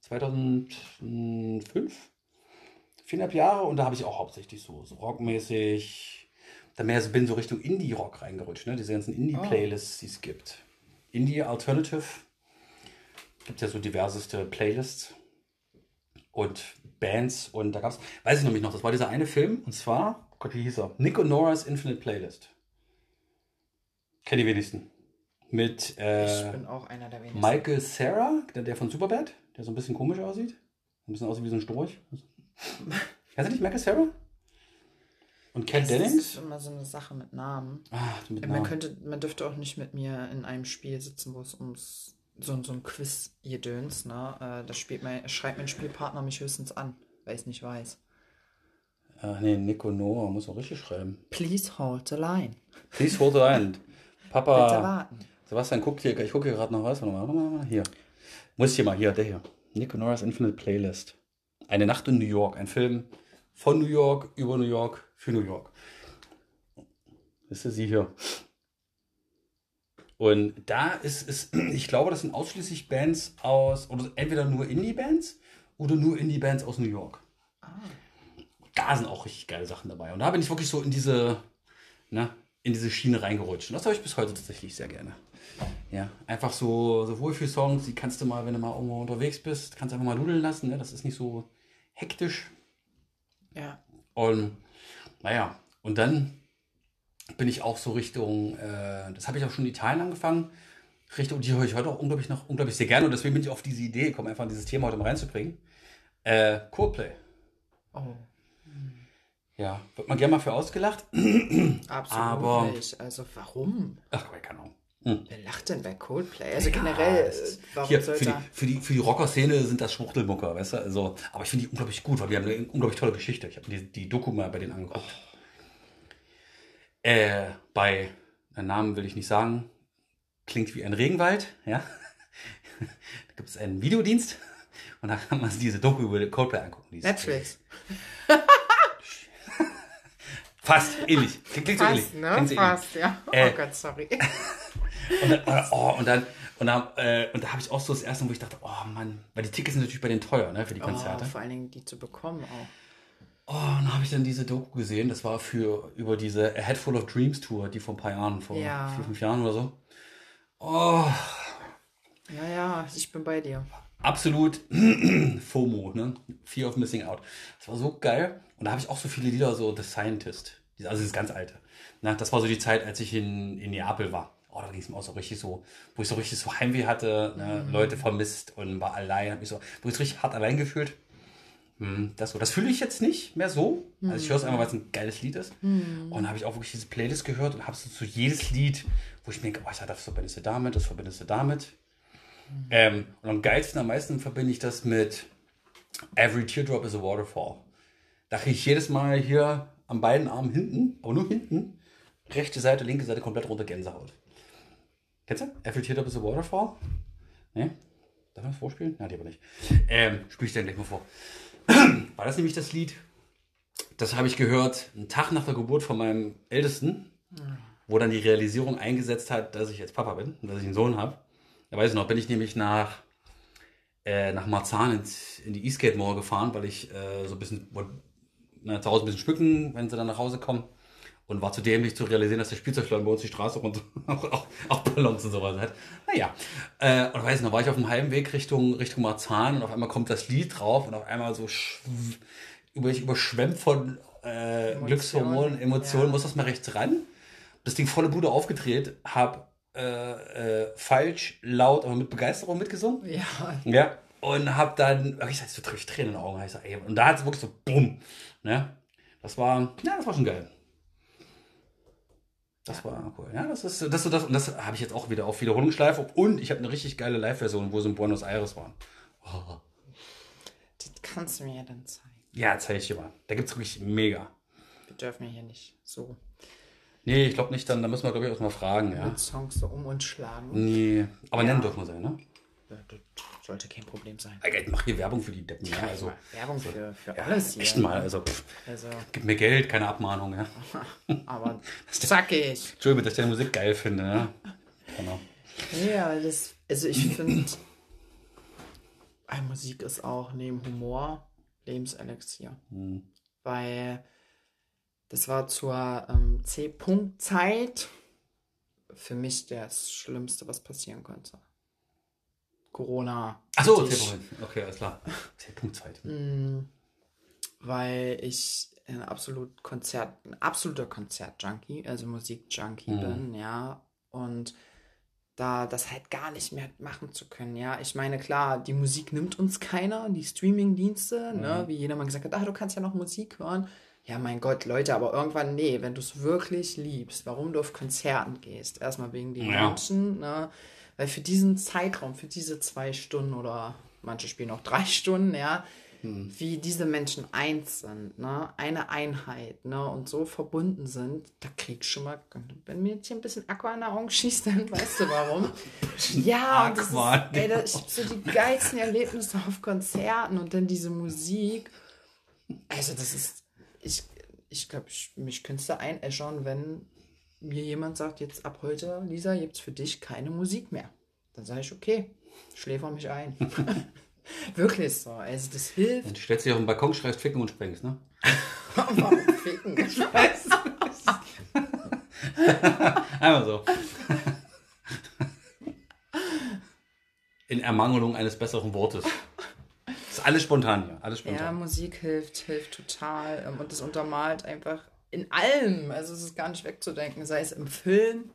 2005. Viereinhalb Jahre und da habe ich auch hauptsächlich so, so rockmäßig, dann mehr so, bin so Richtung Indie-Rock reingerutscht, ne? Diese ganzen Indie-Playlists, die es gibt. Indie Alternative. Gibt ja so diverseste Playlists und Bands und da gab's, weiß ich noch nicht noch, das war dieser eine Film und zwar, oh Gott, wie hieß er? Nick und Nora's Infinite Playlist. Kennt die wenigsten. Mit äh, wenigsten. Michael Sarah, der, der von Superbad, der so ein bisschen komisch aussieht. Ein bisschen aussieht wie so ein Storch. (laughs) Kennst du nicht Michael Sarah? Und Cat Das Dennings? ist immer so eine Sache mit Namen. Ah, mit Man, Namen. könnte, man dürfte auch nicht mit mir in einem Spiel sitzen, wo es ums so, so ein Quiz-Gedöns, ne? Äh, Da spielt mein, schreibt mein Spielpartner mich höchstens an, weil ich es nicht weiß. Ach nee, Nico Noah muss man richtig schreiben. Please hold the line. Please hold the line. (laughs) Bitte Papa. warten. Sebastian guckt hier, ich gucke hier gerade noch was. Warte mal, warte mal, hier. Muss ich hier mal, hier, der hier. Nico Noah's Infinite Playlist. Eine Nacht in New York. Ein Film von New York, über New York, für New York. Das ist sie hier. Und da ist es, (clears throat) ich glaube, das sind ausschließlich Bands aus, oder entweder nur Indie-Bands oder nur Indie-Bands aus New York. Da sind auch richtig geile Sachen dabei. Und da bin ich wirklich so in diese, ne, in diese Schiene reingerutscht. Und das habe ich bis heute tatsächlich sehr gerne. Ja, einfach so, so Wohlfühl-Songs, die kannst du mal, wenn du mal irgendwo unterwegs bist, kannst du einfach mal nudeln lassen. Ne? Das ist nicht so hektisch. Ja. Und naja, und dann bin ich auch so Richtung, äh, das habe ich auch schon in Italien angefangen, Richtung, die höre ich heute auch unglaublich noch, unglaublich sehr gerne und deswegen bin ich auf diese Idee gekommen, einfach dieses Thema heute mal reinzubringen. Äh, Coldplay. Oh, Ja, wird man gerne mal für ausgelacht. (clears throat) absolut Aber- nicht. Also warum? Ach, keine Ahnung. Wer lacht denn bei Coldplay? Also generell, es ist- äh, warum Hier, für, die, für, die, für die Rocker-Szene sind das Schwuchtelmucker, weißt du? Also, aber ich finde die unglaublich gut, weil die haben eine unglaublich tolle Geschichte. Ich habe die, die Doku mal bei denen angeguckt. Äh, bei, den Namen will ich nicht sagen, klingt wie ein Regenwald, ja. (laughs) da gibt es einen Videodienst und da kann man sich diese Doku über Coldplay angucken. Netflix. (laughs) Fast, ähnlich. Klingt, klingt so ähnlich. Fast, ne? Klingt so ähnlich. Fast, ja. Oh Äh, Gott, sorry. (laughs) Und dann, oh, und dann, und dann, äh, und da habe ich auch so das erste Mal, wo ich dachte, oh Mann, weil die Tickets sind natürlich bei denen teuer, ne, für die Konzerte. Oh, vor allen Dingen die zu bekommen auch. Oh, und dann habe ich dann diese Doku gesehen, das war für, über diese A Head Full of Dreams Tour, die vor ein paar Jahren, vor Ja. vier, fünf Jahren oder so. Oh, Ja, ja, ich bin bei dir. absolut (clears throat) FOMO, ne? Fear of Missing Out. Das war so geil. Und da habe ich auch so viele Lieder, so The Scientist, also das ganz alte. Na, das war so die Zeit, als ich in, in Neapel war. Oh, da ging es mir auch so richtig so, wo ich so richtig so Heimweh hatte, ne? Leute vermisst und war allein, hab mich so, wo ich so richtig hart allein gefühlt. Hm, das so. Das fühle ich jetzt nicht mehr so. Also ich höre es einfach, weil es ein geiles Lied ist. Und dann habe ich auch wirklich diese Playlist gehört und habe so zu jedes Lied, wo ich mir denke, oh, das verbindest du damit, das verbindest du damit. Ähm, und am geilsten, am meisten verbinde ich das mit Every Teardrop is a Waterfall. Da kriege ich jedes Mal hier an beiden Armen hinten, aber nur hinten, rechte Seite, linke Seite komplett runter Gänsehaut. Kennst du? Every Teardrop is a Waterfall? Ne? Darf man das vorspielen? Ja, die aber nicht. Ähm, spiele ich dann gleich mal vor. War das nämlich das Lied? Das habe ich gehört, einen Tag nach der Geburt von meinem Ältesten, wo dann die Realisierung eingesetzt hat, dass ich jetzt Papa bin und dass ich einen Sohn habe. Da weiß ich noch, bin ich nämlich nach, äh, nach Marzahn ins, in die Eastgate Mall gefahren, weil ich äh, so ein bisschen wollte, na, zu Hause ein bisschen schmücken, wenn sie dann nach Hause kommen. Und war zu dämlich zu realisieren, dass der Spielzeugladen bei uns die Straße runter (laughs) auch, auch, auch Ballons und sowas hat. Naja, äh, und weiß noch, war ich auf dem Heimweg Richtung, Richtung Marzahn und auf einmal kommt das Lied drauf und auf einmal so über, ich überschwemmt von äh, Glückshormonen, Emotionen, ja. muss das mal rechts ran. Das Ding volle Bude aufgedreht, hab äh, äh, falsch, laut, aber mit Begeisterung mitgesungen. Ja, Ja. Und hab dann, ich sag, so Tränen in den Augen. Ich sag, ey, und da hat es wirklich so, bumm. Ne? Das war, ja, das war schon geil. Das war cool. Ja, das ist, das so das, und das habe ich jetzt auch wieder auf Wiederholungsschleife. Und ich habe eine richtig geile Live-Version, wo sie in Buenos Aires waren. Oh. das kannst du mir ja dann zeigen. Ja, zeig ich dir mal. Da gibt's wirklich mega. Wir dürfen ja hier nicht so Nee, ich glaube nicht, dann da müssen wir, glaube ich, auch mal fragen, ja. mit Songs so um uns schlagen. Nee, aber Ja. nennen dürfen wir sein, ne? Ja, Das sollte kein Problem sein. Ich mach hier Werbung für die Deppen, ja. Also, Werbung für, für ja, alles hier. echt mal, also, pff, Also, gib mir Geld, keine Abmahnung, ja. (laughs) aber (laughs) zackig. Entschuldigung, dass ich deine Musik geil finde, ne? Genau. Ja, das, also ich finde, (clears throat) Musik ist auch neben Humor Lebenselixier. Weil das war zur ähm, C-Punkt-Zeit für mich das Schlimmste, was passieren konnte. Corona. Achso. Okay, alles klar. C-Punkt-Zeit. weil ich ein absolut Konzert, ein absoluter Konzert-Junkie, also Musik-Junkie Mhm. bin, ja. Und da das halt gar nicht mehr machen zu können, ja. Ich meine, klar, die Musik nimmt uns keiner, die Streaming-Dienste, ne, Mhm. wie jeder mal gesagt hat, ah, du kannst ja noch Musik hören. Ja, mein Gott, Leute, aber irgendwann, nee, wenn du es wirklich liebst, warum du auf Konzerten gehst. Erstmal wegen den Ja. Menschen, ne? Weil für diesen Zeitraum, für diese zwei Stunden oder manche spielen auch drei (laughs) Stunden, ja, wie diese Menschen eins sind, ne? Eine Einheit, ne? Und so verbunden sind, da krieg ich schon mal, wenn mir jetzt hier ein bisschen Aqua in die Augen schießt, dann weißt du warum. (laughs) ja, und das ist, ey, das, ich hab so die geilsten Erlebnisse auf Konzerten und dann diese Musik. Also das ist, ich, ich glaube, ich, mich könntest du einäschern, wenn mir jemand sagt, jetzt ab heute, Lisa, gibt's für dich keine Musik mehr. Dann sage ich, okay, schläfer mich ein. (laughs) Wirklich so. Also das hilft. Und du stellst dich auf den Balkon, schreibst Ficken und sprengst, ne? (laughs) Warum ficken? (laughs) Einmal so. In Ermangelung eines besseren Wortes. Das ist alles spontan hier. Alles Ja, spontan. Musik hilft, hilft total. ähm, Und das untermalt einfach in allem. Also es ist gar nicht wegzudenken. Sei es im Film,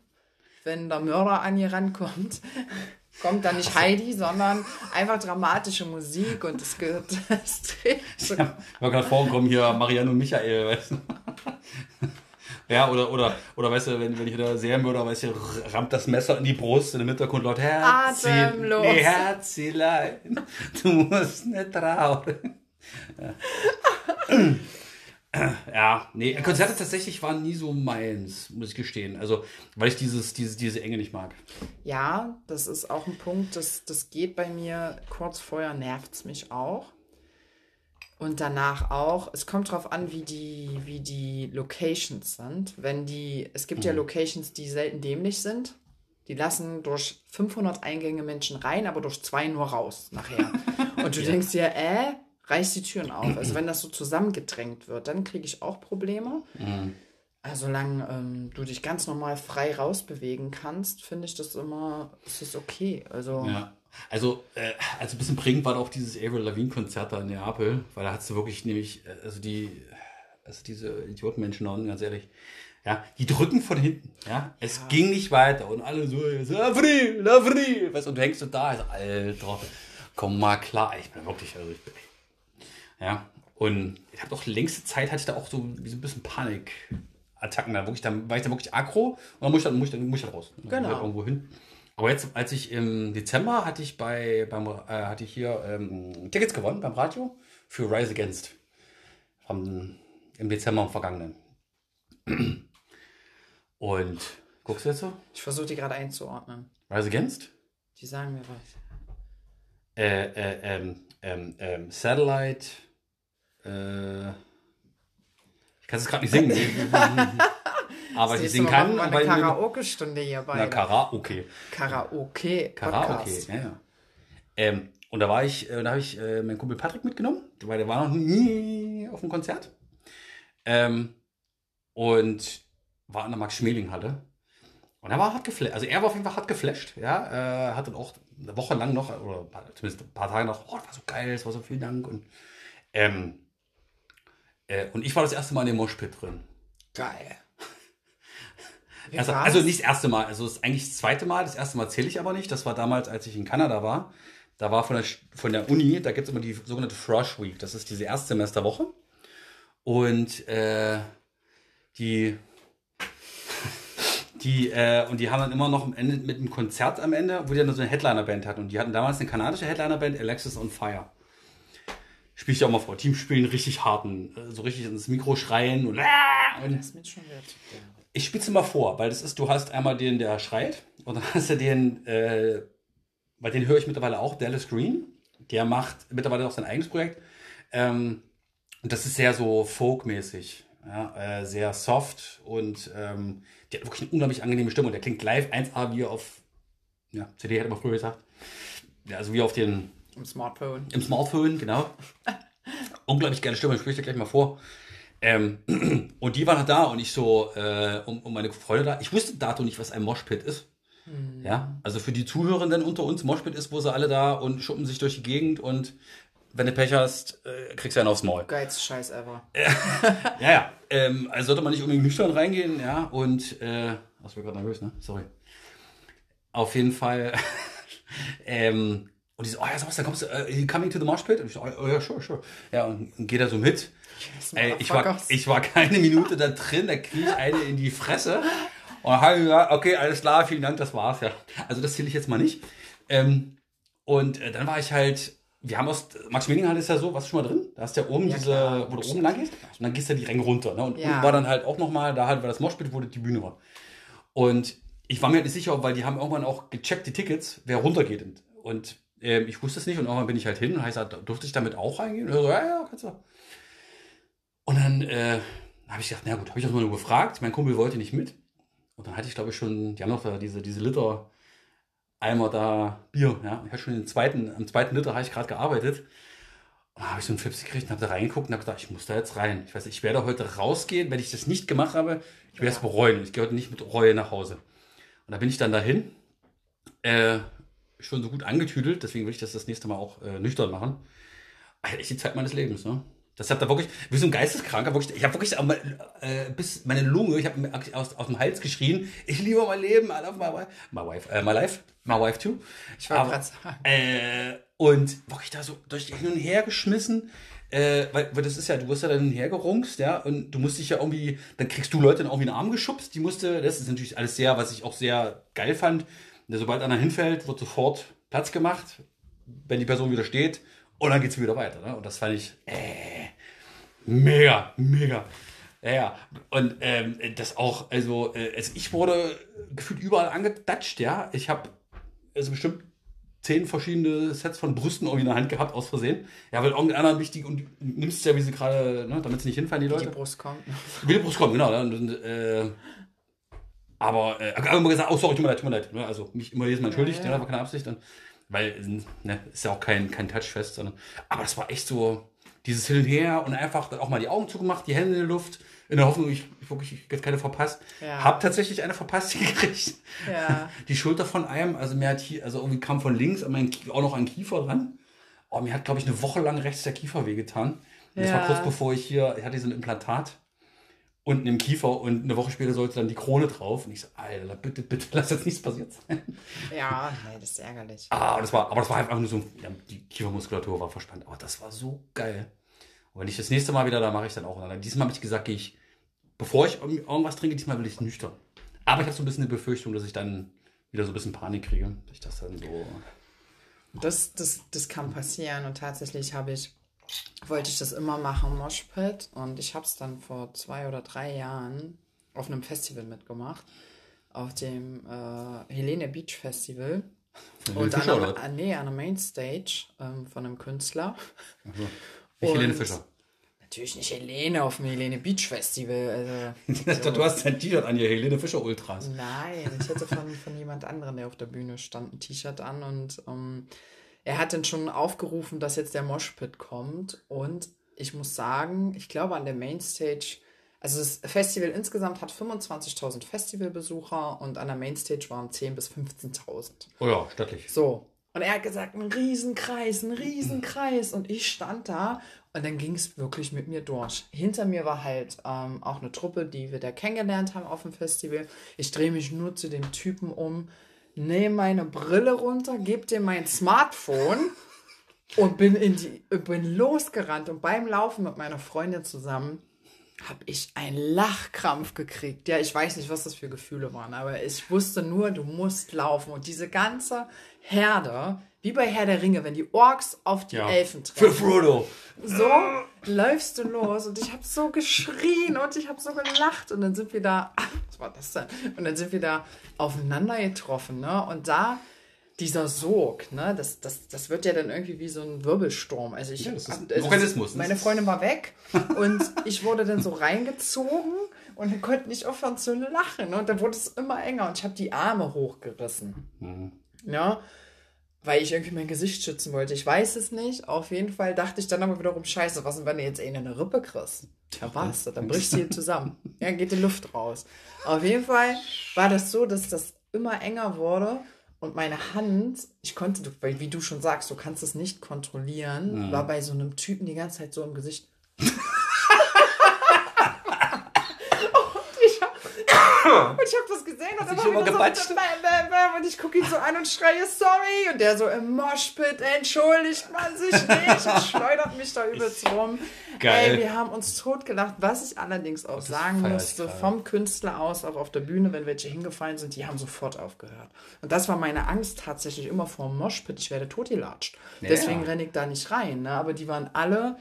wenn der Mörder an ihr rankommt, (laughs) kommt dann nicht Heidi, sondern einfach dramatische Musik und es gehört. (laughs) Das so- Ich war gerade vorgekommen hier, Marianne und Michael, weißt du. (laughs) Ja, oder, oder, oder weißt du, wenn, wenn ich wieder Serienmörder, weißt du, rammt das Messer in die Brust und im Hintergrund laut Herzi, Atemlos. nee, Herzilein, du musst nicht trauern. Ja. Ja, nee, Konzerte tatsächlich waren nie so meins, muss ich gestehen. Also, weil ich dieses, diese, diese Enge nicht mag. Ja, das ist auch ein Punkt, das, das geht bei mir kurz vorher, nervt es mich auch. Und danach auch. Es kommt drauf an, wie die, wie die Locations sind. Wenn die, es gibt ja Locations, die selten dämlich sind. Die lassen durch 500 Eingänge Menschen rein, aber durch zwei nur raus nachher. (laughs) Und du denkst dir, äh, reiß die Türen auf. Also wenn das so zusammengedrängt wird, dann kriege ich auch Probleme. Also solange ähm, du dich ganz normal frei rausbewegen kannst, finde ich das immer, es ist okay. Also Ja. Also, äh, also ein bisschen prägend war auch dieses Avril Lavigne-Konzert da in Neapel, weil da hast du wirklich nämlich, äh, also die, also diese Idiotenmenschen da unten, ganz ehrlich, ja, die drücken von hinten, ja, es ging nicht weiter und alle so, Avril, Avril, weißt du, und du hängst so da, also, Alter, komm mal klar, ich bin wirklich, also ich bin, ja, und ich habe doch längste Zeit hatte ich da auch so, so ein bisschen Panikattacken da, wirklich, dann war ich da wirklich aggro und dann muss ich dann, muss ich dann, muss ich dann raus. Dann Genau. ich halt irgendwo hin. Aber jetzt, als ich im Dezember hatte ich bei, beim, äh, hatte ich hier ähm, Tickets gewonnen beim Radio für Rise Against. Vom, Im Dezember im vergangenen. (clears throat) Und guckst du jetzt so? ich versuche die gerade einzuordnen. Rise Against? Die sagen mir was. Äh, äh, ähm, ähm, ähm, Satellite. Äh, ich kann es gerade nicht singen. (laughs) aber ich singen kann. aber eine Karaoke-Stunde hier bei. Na, Karaoke. Karaoke. Karaoke, ja, ja. Ähm, und da war ich, äh, da habe ich äh, meinen Kumpel Patrick mitgenommen, weil der war noch nie auf dem Konzert. Ähm, und war in der Max-Schmeling-Halle. Und er war hart geflasht. Also er war auf jeden Fall hart geflasht. Ja, äh, hat dann auch eine Woche lang noch, oder zumindest ein paar Tage noch, oh, das war so geil, das war so vielen Dank. Und, ähm, äh, und ich war das erste Mal in dem Moshpit drin. Geil. (laughs) Also, also nicht das erste Mal, also es ist eigentlich das zweite Mal. Das erste Mal zähle ich aber nicht. Das war damals, als ich in Kanada war. Da war von der, von der Uni, da gibt es immer die sogenannte Frosh Week. Das ist diese Erstsemesterwoche. Und äh, die, (laughs) die, äh, und die haben dann immer noch am Ende mit einem Konzert am Ende, wo die dann so eine Headliner-Band hatten. Und die hatten damals eine kanadische Headliner-Band, Alexis on Fire. Spiel ich dir auch mal vor. Teams spielen richtig harten, äh, so richtig ins Mikro schreien und, und Das ist mir schon derbe. ich spiele es mal vor, weil das ist, du hast einmal den, der schreit, und dann (laughs) hast du den, äh, weil den höre ich mittlerweile auch, Dallas Green. Der macht mittlerweile auch sein eigenes Projekt. Ähm, und das ist sehr so folkmäßig, ja, äh, sehr soft und ähm, der hat wirklich eine unglaublich angenehme Stimme. Und der klingt live 1A wie auf, ja, CD hätte man früher gesagt. Ja, also wie auf den, Im Smartphone. im Smartphone, genau. Unglaublich geile Stimme, ich spreche dir gleich mal vor. Ähm, (clears throat) und die waren halt da und ich so, äh, um, um meine Freunde da. Ich wusste dato nicht, was ein Moshpit ist. Ja, also für die Zuhörenden unter uns, Moshpit ist, wo sie alle da und schuppen sich durch die Gegend und wenn du Pech hast, äh, kriegst du einen aufs Maul. Geilste Scheiß ever. (laughs) Ja, ja. Ähm, also sollte man nicht unbedingt nüchtern reingehen, ja. Und, äh, das war gerade nervös, ne? Sorry. Auf jeden Fall, (laughs) ähm, Und die so, oh ja, Sebastian, kommst du, uh, coming to the Mosh Pit? Und ich so, oh ja, sure, sure. Ja, und, und geht da so mit. Yes, Ey, ich, war, ich war keine Minute da drin, da krieg ich eine in die Fresse. Und habe gesagt, okay, alles klar, vielen Dank, das war's, ja. Also das zähle ich jetzt mal nicht. Ähm, und äh, dann war ich halt, wir haben aus, Maximilian ist ja so, du schon mal drin? Da hast du ja oben Ja, diese, klar. wo du oben lang gehst. Und dann gehst du die Ränge runter. Ne? Und Ja. unten war dann halt auch nochmal, da halt war das Moshpit, wo die Bühne war. Und ich war mir halt nicht sicher, weil die haben irgendwann auch gecheckt, die Tickets, wer runtergeht. Und ähm, ich wusste es nicht und irgendwann bin ich halt hin und heißt, durfte ich damit auch reingehen? Und so, ja, ja, kannst du. Und dann äh, habe ich gedacht, na gut, habe ich das mal nur gefragt. Mein Kumpel wollte nicht mit. Und dann hatte ich, glaube ich, schon, die haben noch diese, diese Liter Eimer da Bier. Ja. Ich hatte schon den zweiten, am zweiten Liter habe ich gerade gearbeitet. Und da habe ich so einen Flips gekriegt und habe da reingeguckt und habe gedacht, ich muss da jetzt rein. Ich weiß, ich werde heute rausgehen, wenn ich das nicht gemacht habe. Ich werde es bereuen. Ich gehe heute nicht mit Reue nach Hause. Und da bin ich dann dahin. Äh, schon so gut angetüdelt, deswegen will ich das das nächste Mal auch äh, nüchtern machen. Ich die Zeit meines Lebens, ne? Das hat da wirklich, wie so ein Geisteskranker, wirklich, ich habe wirklich auch mal, äh, bis meine Lunge, ich habe mir aus, aus dem Hals geschrien, ich liebe mein Leben, I love my wife, my wife, äh, my life, my wife too. Ich Aber- gerade sagen. Äh, und wirklich da so durch hin und her geschmissen, äh, weil, weil das ist ja, du wirst ja dann hin und her gerungst, ja, und du musst dich ja irgendwie, dann kriegst du Leute dann irgendwie in den Arm geschubst, die musste, das ist natürlich alles sehr, was ich auch sehr geil fand, sobald einer hinfällt, wird sofort Platz gemacht, wenn die Person wieder steht, und dann geht's wieder weiter, ne? und das fand ich, äh, mega, mega. Ja, ja. Und ähm, das auch, also, äh, also ich wurde gefühlt überall angedatscht, ja. Ich habe also bestimmt zehn verschiedene Sets von Brüsten irgendwie in der Hand gehabt, aus Versehen. Ja, weil irgendeiner wichtig und nimmst es ja, wie sie gerade, ne, damit sie nicht hinfallen, die Die Leute. Brust kommt. Wie die Brust kommen, genau. ne, Und, äh, aber äh, aber immer gesagt, oh sorry, tut mir leid, tut mir leid. Ne? Also mich immer jedes Mal entschuldigt, Ja, ja, ja. war keine Absicht. Und, weil, ne, ist ja auch kein, kein Touchfest, sondern. Aber das war echt so, dieses Hin und Her und einfach dann auch mal die Augen zugemacht, die Hände in der Luft, in der Hoffnung, ich, ich wirklich ich keine verpasst. Ja. Hab tatsächlich eine verpasst (laughs) gekriegt. Ja. Die Schulter von einem, also mir hat hier, also irgendwie kam von links an mein, auch noch ein Kiefer dran. Oh, mir hat, glaube ich, eine Woche lang rechts der Kiefer wehgetan. Und Das war Ja. kurz bevor ich hier, ich hatte so ein Implantat unten im Kiefer und eine Woche später sollte dann die Krone drauf. Und ich so, Alter, bitte, bitte, (laughs) lass jetzt nichts passiert sein. Ja, nee, das ist ärgerlich. Ah, aber das war, aber das war einfach nur so, ja, die Kiefermuskulatur war verspannt. Aber das war so geil. Und wenn ich das nächste Mal wieder da mache ich dann auch. Und diesmal habe ich gesagt, gehe ich, bevor ich irgend- irgendwas trinke, diesmal will ich nüchtern. Aber ich habe so ein bisschen die Befürchtung, dass ich dann wieder so ein bisschen Panik kriege. Dass ich das dann so. Das, das, das kann passieren und tatsächlich habe ich, wollte ich das immer machen, Moshpit und ich habe es dann vor zwei oder drei Jahren auf einem Festival mitgemacht, auf dem äh, Helene Beach Festival. Und an Fischer, oder? was? ah, nee, an der Mainstage ähm, von einem Künstler. Also, nicht Helene Fischer. Natürlich nicht Helene auf dem Helene Beach Festival. Also, (laughs) Du hast dein T-Shirt an, hier Helene Fischer Ultras. Nein, ich hatte von, von jemand anderem, der auf der Bühne stand, ein T-Shirt an und ähm, er hat dann schon aufgerufen, dass jetzt der Moshpit kommt und ich muss sagen, ich glaube an der Mainstage, also das Festival insgesamt hat 25.000 Festivalbesucher und an der Mainstage waren 10.000 bis 15.000. Oh ja, stattlich. So. Und er hat gesagt, ein Riesenkreis, ein Riesenkreis. Und ich stand da und dann ging es wirklich mit mir durch. Hinter mir war halt ähm, auch eine Truppe, die wir da kennengelernt haben auf dem Festival. Ich drehe mich nur zu dem Typen um, nehme meine Brille runter, gebe dir mein Smartphone und bin, in die, bin losgerannt. Und beim Laufen mit meiner Freundin zusammen habe ich einen Lachkrampf gekriegt. Ja, ich weiß nicht, was das für Gefühle waren, aber ich wusste nur, du musst laufen. Und diese ganze Herde, wie bei Herr der Ringe, wenn die Orks auf die Ja. Elfen Für treffen, Frodo. so läufst du los. Und ich habe so geschrien und ich habe so gelacht. Und dann sind wir da, war das denn? Und dann sind wir da aufeinander getroffen. Ne? Und da dieser Sog, ne, das, das, das wird ja dann irgendwie wie so ein Wirbelsturm. Also ich, Ja, das ist ein also Organismus. Meine Freundin war weg (laughs) und ich wurde dann so reingezogen und wir konnten nicht aufhören zu lachen. Und dann wurde es immer enger und ich habe die Arme hochgerissen. Mhm. Ja, weil ich irgendwie mein Gesicht schützen wollte. Ich weiß es nicht. Auf jeden Fall dachte ich dann aber wiederum, scheiße, was denn, wenn du jetzt eh eine Rippe kriegst? Ja, was? Dann brichst du hier zusammen. Ja, geht die Luft raus. Auf jeden Fall war das so, dass das immer enger wurde und meine Hand, ich konnte, weil wie du schon sagst, du kannst es nicht kontrollieren, war bei so einem Typen die ganze Zeit so im Gesicht. Und ich habe das gesehen und immer wieder gebatscht? so, bäm, bäm, bäm, und ich gucke ihn so an und schreie sorry und der so im Moshpit entschuldigt man sich nicht und schleudert mich da (laughs) übelst rum. Geil. Ey, wir haben uns totgelacht, was ich allerdings auch sagen feier ich musste, gerade. vom Künstler aus, auch auf der Bühne, wenn welche hingefallen sind, die haben sofort aufgehört. Und das war meine Angst tatsächlich immer vor dem Moshpit, ich werde totgelatscht. Deswegen renne ich da nicht rein, ne? aber die waren alle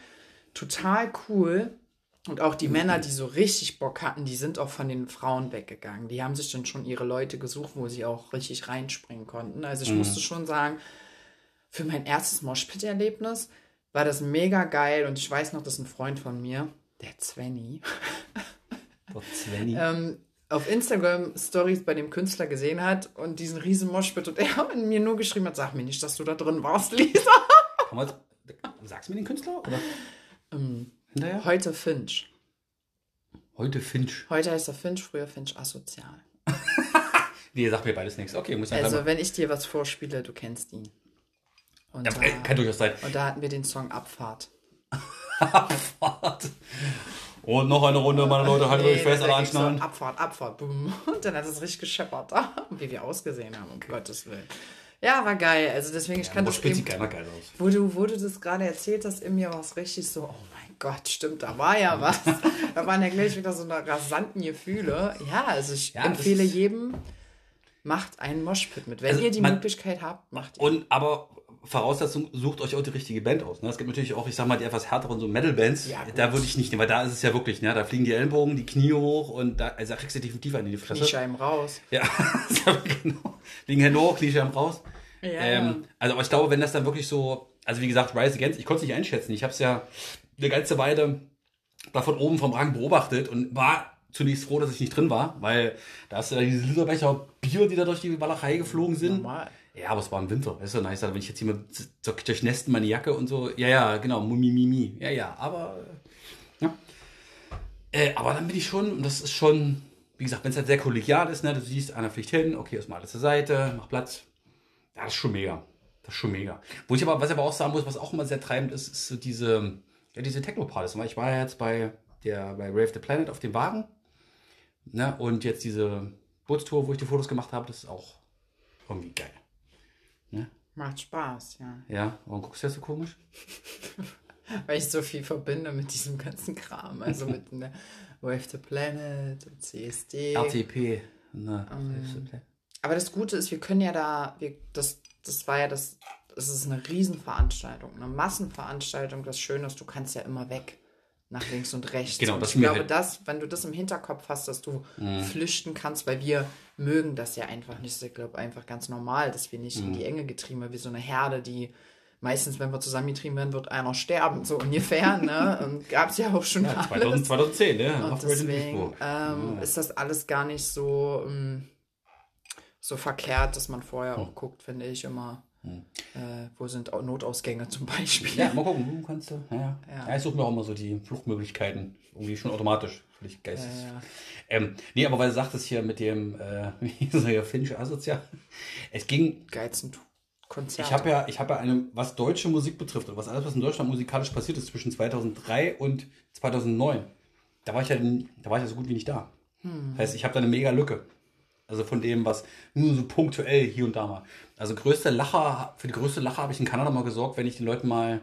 total cool. Und auch die Männer, die so richtig Bock hatten, die sind auch von den Frauen weggegangen. Die haben sich dann schon ihre Leute gesucht, wo sie auch richtig reinspringen konnten. Also ich musste schon sagen, für mein erstes Moshpit-Erlebnis war das mega geil. Und ich weiß noch, dass ein Freund von mir, der Svenny, (laughs) Boah, Svenny. ähm, auf Instagram Stories bei dem Künstler gesehen hat und diesen riesen Moshpit und er mir nur geschrieben hat, sag mir nicht, dass du da drin warst, Lisa. Sagst du mir den Künstler? Oder? Hinterher? Heute Finch. Heute Finch. Heute heißt er Finch, früher Finch asozial. (laughs) Nee, sagt mir beides nichts. Okay, muss ich Also, also, wenn ich dir was vorspiele, du kennst ihn. Und, ja, da, äh, Kann durchaus sein. und da hatten wir den Song Abfahrt. (laughs) Abfahrt. Und noch eine Runde, meine Leute, haltet euch fest, alle ging's so, anschnallen. Abfahrt, Abfahrt, boom. Und dann hat es richtig gescheppert. (laughs) Wie wir ausgesehen haben, um Gottes Willen. Ja, war geil. Also deswegen, ich kann das eben, geil, aus. wo du, wo du das gerade erzählt hast, in mir war es richtig so, oh Gott, stimmt, da war ja was. (laughs) da waren ja gleich wieder so eine rasanten Gefühle. Ja, also ich Ja, empfehle jedem, macht einen Moshpit mit. Wenn Also ihr die man- Möglichkeit habt, macht ihr. Und aber Voraussetzung, sucht euch auch die richtige Band aus. Ne? Es gibt natürlich auch, ich sag mal, die etwas härteren so Metal-Bands. Ja, da würde ich nicht nehmen, weil da ist es ja wirklich, ne? da fliegen die Ellenbogen, die Knie hoch und da, also da kriegst du definitiv in die Fresse. Kniescheiben raus. Ja, (laughs) genau. Liegen Hände hoch, Kniescheiben raus. Ja. Ähm, also aber ich glaube, wenn das dann wirklich so, also wie gesagt, Rise Against, ich konnte es nicht einschätzen. Ich habe es ja eine ganze Weile da von oben vom Rang beobachtet und war zunächst froh, dass ich nicht drin war, weil da hast du ja diese Literbecher Bier, die da durch die Walachei geflogen sind. Normal. Ja, aber es war im Winter. Das ist so nice. Wenn ich jetzt hier mit so durchnässten meine Jacke und so. Ja, ja, genau. Mumi, mimi. Ja, ja. Aber. äh, Ja. Äh, aber dann bin ich schon, und das ist schon, wie gesagt, wenn es halt sehr kollegial ist, ne, du siehst, einer fliegt hin, okay, ist mal alles zur Seite, mach Platz. Ja, das ist schon mega. Das ist schon mega. Wo ich aber, was ich aber auch sagen muss, was auch immer sehr treibend ist, ist so diese, ja, diese Techno-Partys. Ich war ja jetzt bei der, bei Rave the Planet auf dem Wagen. Ne, und jetzt diese Bootstour, wo ich die Fotos gemacht habe, das ist auch irgendwie geil. Macht Spaß, ja. Ja, warum guckst du jetzt so komisch? (laughs) Weil ich so viel verbinde mit diesem ganzen Kram. Also mit (laughs) ne, Wave the Planet und CSD. RTP. Ne, Aber das Gute ist, wir können ja da, wir, das, das war ja das, das ist eine Riesenveranstaltung, eine Massenveranstaltung. Das Schöne ist, du kannst ja immer weg. Nach links und rechts. Genau, und das ich glaube, halt- das, wenn du das im Hinterkopf hast, dass du flüchten kannst, weil wir mögen das ja einfach nicht. Ich glaube, einfach ganz normal, dass wir nicht in die Enge getrieben werden, wie so eine Herde, die meistens, wenn wir zusammengetrieben werden, wird einer sterben, so ungefähr. Ne? (laughs) Und gab es ja auch schon Ja, alles. 2000, 2010, ne? Und deswegen Duisburg. ähm, ist das alles gar nicht so, ähm, so verkehrt, dass man vorher Hm. auch guckt, finde ich immer. Äh, wo sind Notausgänge zum Beispiel? Ja, mal gucken, du kannst du. Ja, ja. Ja. ich suche mir auch immer so die Fluchtmöglichkeiten. Irgendwie schon automatisch. Völlig geistig. Ja, ja. Ähm, nee, aber weil du sagtest hier mit dem, äh, (laughs) wie so ja Finch asozial. Es ging, Geilsten Konzert. ich habe ja, ich habe ja eine, was deutsche Musik betrifft, oder was alles, was in Deutschland musikalisch passiert ist zwischen 2003 und 2009, da war ich ja, da war ich ja so gut wie nicht da. Hm. Heißt, ich habe da eine mega Lücke. Also von dem, was nur so punktuell hier und da mal. Also größte Lacher, für die größte Lacher habe ich in Kanada mal gesorgt, wenn ich den Leuten mal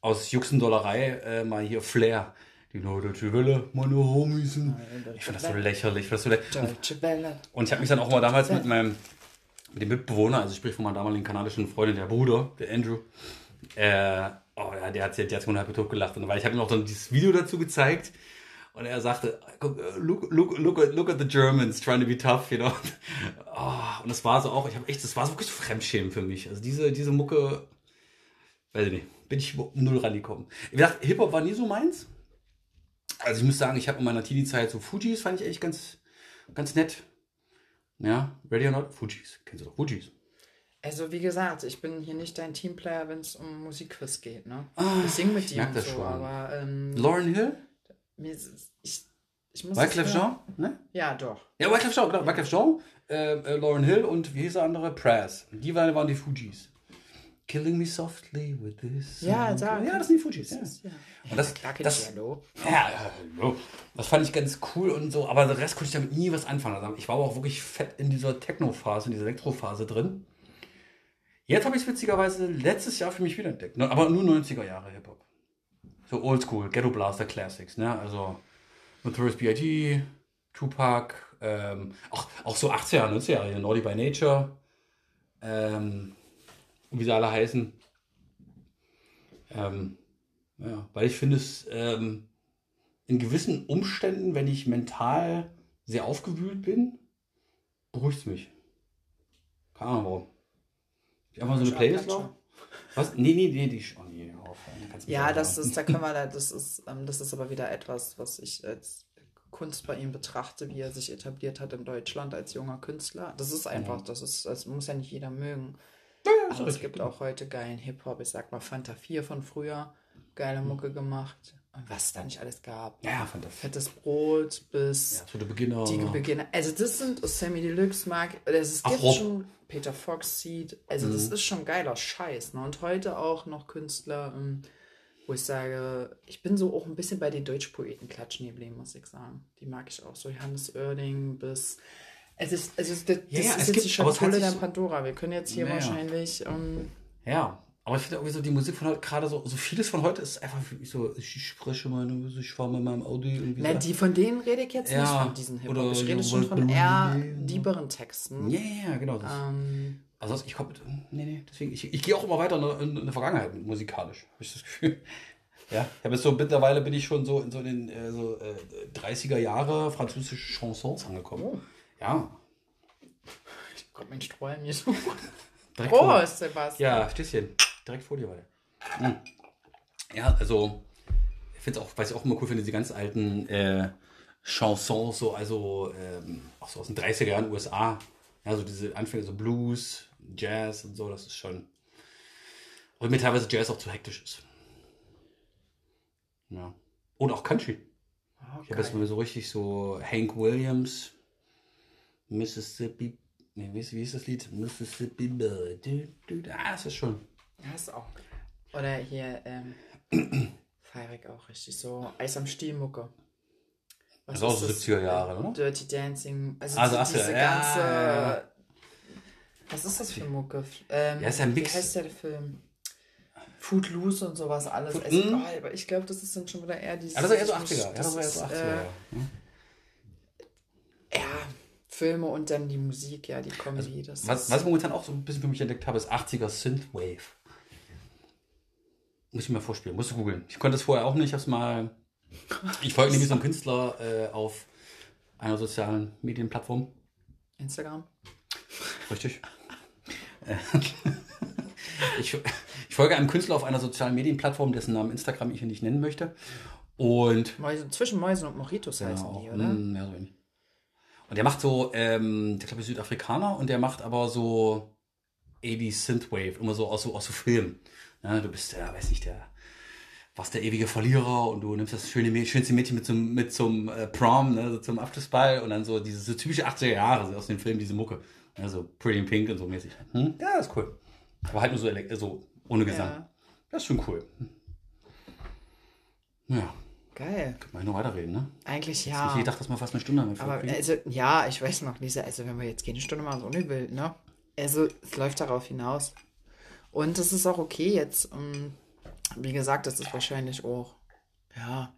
aus Juxendollerei äh, mal hier Flair, die deutsche Welle, meine Homies. Ich finde das so lächerlich. Ich das so lächerlich. Welle. Und ich habe mich dann auch mal damals mit meinem mit dem Mitbewohner, also sprich von meiner damaligen kanadischen Freundin, der Bruder, der Andrew, äh, oh ja, der hat der hat sich halb tot gelacht. Und weil ich habe ihm auch dann dieses Video dazu gezeigt und er sagte, äh, look, look, look, at, look at the Germans trying to be tough, you know. Oh, (laughs) und das war so auch, ich habe echt, das war so wirklich so Fremdschämen für mich. Also diese, diese Mucke, weiß ich nicht, bin ich null rangekommen. Wie gesagt, Hip-Hop war nie so meins. Also ich muss sagen, ich habe in meiner Teenie-Zeit so Fujis, fand ich echt ganz, ganz nett. Ja, Ready or Not? Fujis. Kennst du doch Fujis? Also wie gesagt, ich bin hier nicht dein Teamplayer, wenn es um Musikquiz geht. Ne? ich singe mit dir merk und das so, schon. aber ähm, Lauren Hill? Mir ist, ich, ich muss Wyclef Jean? Ne? Ja, doch. Ja, Wyclef Jean, genau. Wyclef Jean, äh, äh, Lauren Hill und wie hieß der andere? Praz. Die waren, waren die Fujis. Killing me softly with this. Ja, da- ja, das sind die Fujis. Ja. Ja. Und das, Klar kenn das, ich Yellow. ja, ja, hallo. das fand ich ganz cool und so, aber der Rest konnte ich damit nie was anfangen. Also ich war aber auch wirklich fett in dieser Techno-Phase, in dieser Elektro-Phase drin. Jetzt habe ich es witzigerweise letztes Jahr für mich wiederentdeckt. Ne, Aber nur 90er Jahre Hip-Hop. So Oldschool, Ghetto Blaster Classics, ne? Also Notorious B.I.G., Tupac, ähm, auch, auch so 80er, 90er Jahre, Naughty by Nature, ähm, wie sie alle heißen. Ähm, ja, weil ich finde es ähm, in gewissen Umständen, wenn ich mental sehr aufgewühlt bin, beruhigt es mich. Keine Ahnung warum. Ich einfach so eine Playlist laufen. Was? Nee, nee, nee, die. Oh nee, auf, Ja, das ist, da können wir (laughs) da, das ist, ähm, das ist aber wieder etwas, was ich als Kunst bei ihm betrachte, wie er sich etabliert hat in Deutschland als junger Künstler. Das ist einfach, das ist, das muss ja nicht jeder mögen. Ja, Aber es gibt auch heute geilen Hip-Hop. Ich sag mal Fanta 4 von früher, geile Mucke gemacht. Und was es da nicht alles gab. Ja, fantastisch. Fettes Brot bis Ja, so Beginner. die Beginner. Also das sind Sammy Deluxe, Mark. Also es gibt schon Peter Fox Seed. Also das ist schon geiler Scheiß. Ne? Und heute auch noch Künstler, ähm, wo ich sage, ich bin so auch ein bisschen bei den Deutschpoeten klatschen geblieben, muss ich sagen. Die mag ich auch. So Johannes Oerding bis. Es ist, es ist, das, Ja, das ja, ist es jetzt gibt- die Schatulle der Pandora. Wir können jetzt hier Naja. wahrscheinlich. Ähm, Ja, aber ich finde irgendwie so die Musik von heute, gerade so, so vieles von heute ist einfach so, ich spreche meine Musik, ich fahre mit meinem Audi irgendwie na, so. die von denen rede ich jetzt Ja, nicht von diesen Hip-Hop. oder Ich rede schon von eher Day, dieberen Texten. Ja, ja, genau. Das. Ähm, Also ich komme, nee, nee, deswegen, ich, ich gehe auch immer weiter in, in, in der Vergangenheit musikalisch, habe ich das Gefühl. (laughs) Ja, ich habe jetzt so, mittlerweile bin ich schon so in so den äh, so, äh, 30er Jahre französische Chansons angekommen. Oh. Ja, (laughs) Gott, mein Sträumen hier so. Prost, Sebastian. Ja, Stößchen. Direkt vor dir weiter. Mhm. Ja, also, ich finde es auch, was ich auch immer cool finde, diese ganz alten äh, Chansons, so, also ähm, auch so aus den 30er Jahren USA. Ja, so diese Anfänge, so Blues, Jazz und so, das ist schon. Und mir teilweise Jazz auch zu hektisch ist. Ja. Und auch Country. Oh, Ich habe jetzt mal so richtig so Hank Williams, Mississippi. Nee, wie ist, wie ist das Lied? Mississippi. Ah, das ist schon. Ja, ist auch. Oder hier, ähm, (clears throat) feiere ich auch richtig. So Eis am Stiel Mucke. Was Das ist auch so das? 70er Jahre, oder? Dirty Dancing. Also, Also, die- ach diese ja, ganze. ja, ja. Was ist das für Mucke? Ähm, Ja, ist ja ein Mix. Wie heißt der Film? Footloose und sowas alles. Foot- also, oh, aber ich glaube, das ist dann schon wieder eher dieses. Ja, das eher so 80er. Ja, das war eher so 80er. Äh, ja. ja, Filme und dann die Musik, ja, die Kombi. das Was, was ich momentan auch so ein bisschen für mich entdeckt habe, ist 80er Synthwave. Muss ich mir vorspielen, musst du googeln. Ich konnte das vorher auch nicht, ich hab's mal. Ich folge nämlich so einem Künstler äh, auf einer sozialen Medienplattform. Instagram. Richtig. Äh, (laughs) ich, ich folge einem Künstler auf einer sozialen Medienplattform, dessen Namen Instagram ich hier nicht nennen möchte. Und Mäuse, zwischen Mäusen und Mojitos heißen Ja, die, oder? mm, ja, so ähnlich. Und der macht so, ähm, der glaube ich Südafrikaner und der macht aber so 80 Synthwave, immer so aus so, aus so Filmen. Ja, du bist der, weiß nicht, der, warst der ewige Verlierer und du nimmst das schöne, schönste Mädchen mit zum, mit zum äh, Prom, ne, so zum Abschlussball und dann so diese so typische 80er Jahre so aus den Filmen, diese Mucke. Ja, so Pretty in Pink und so mäßig. Hm? Ja, das ist cool. Aber halt nur so, so ohne Gesang. Ja. Das ist schon cool. Ja, Geil. können wir noch weiterreden, ne? Eigentlich Ich ja. hätte gedacht, dass wir fast eine Stunde damit Aber also, ja, ich weiß noch, Lisa, also wenn wir jetzt keine Stunde machen, so wild, ne? Also, es läuft darauf hinaus. Und es ist auch okay jetzt. ähm, wie gesagt, das ist wahrscheinlich auch, ja,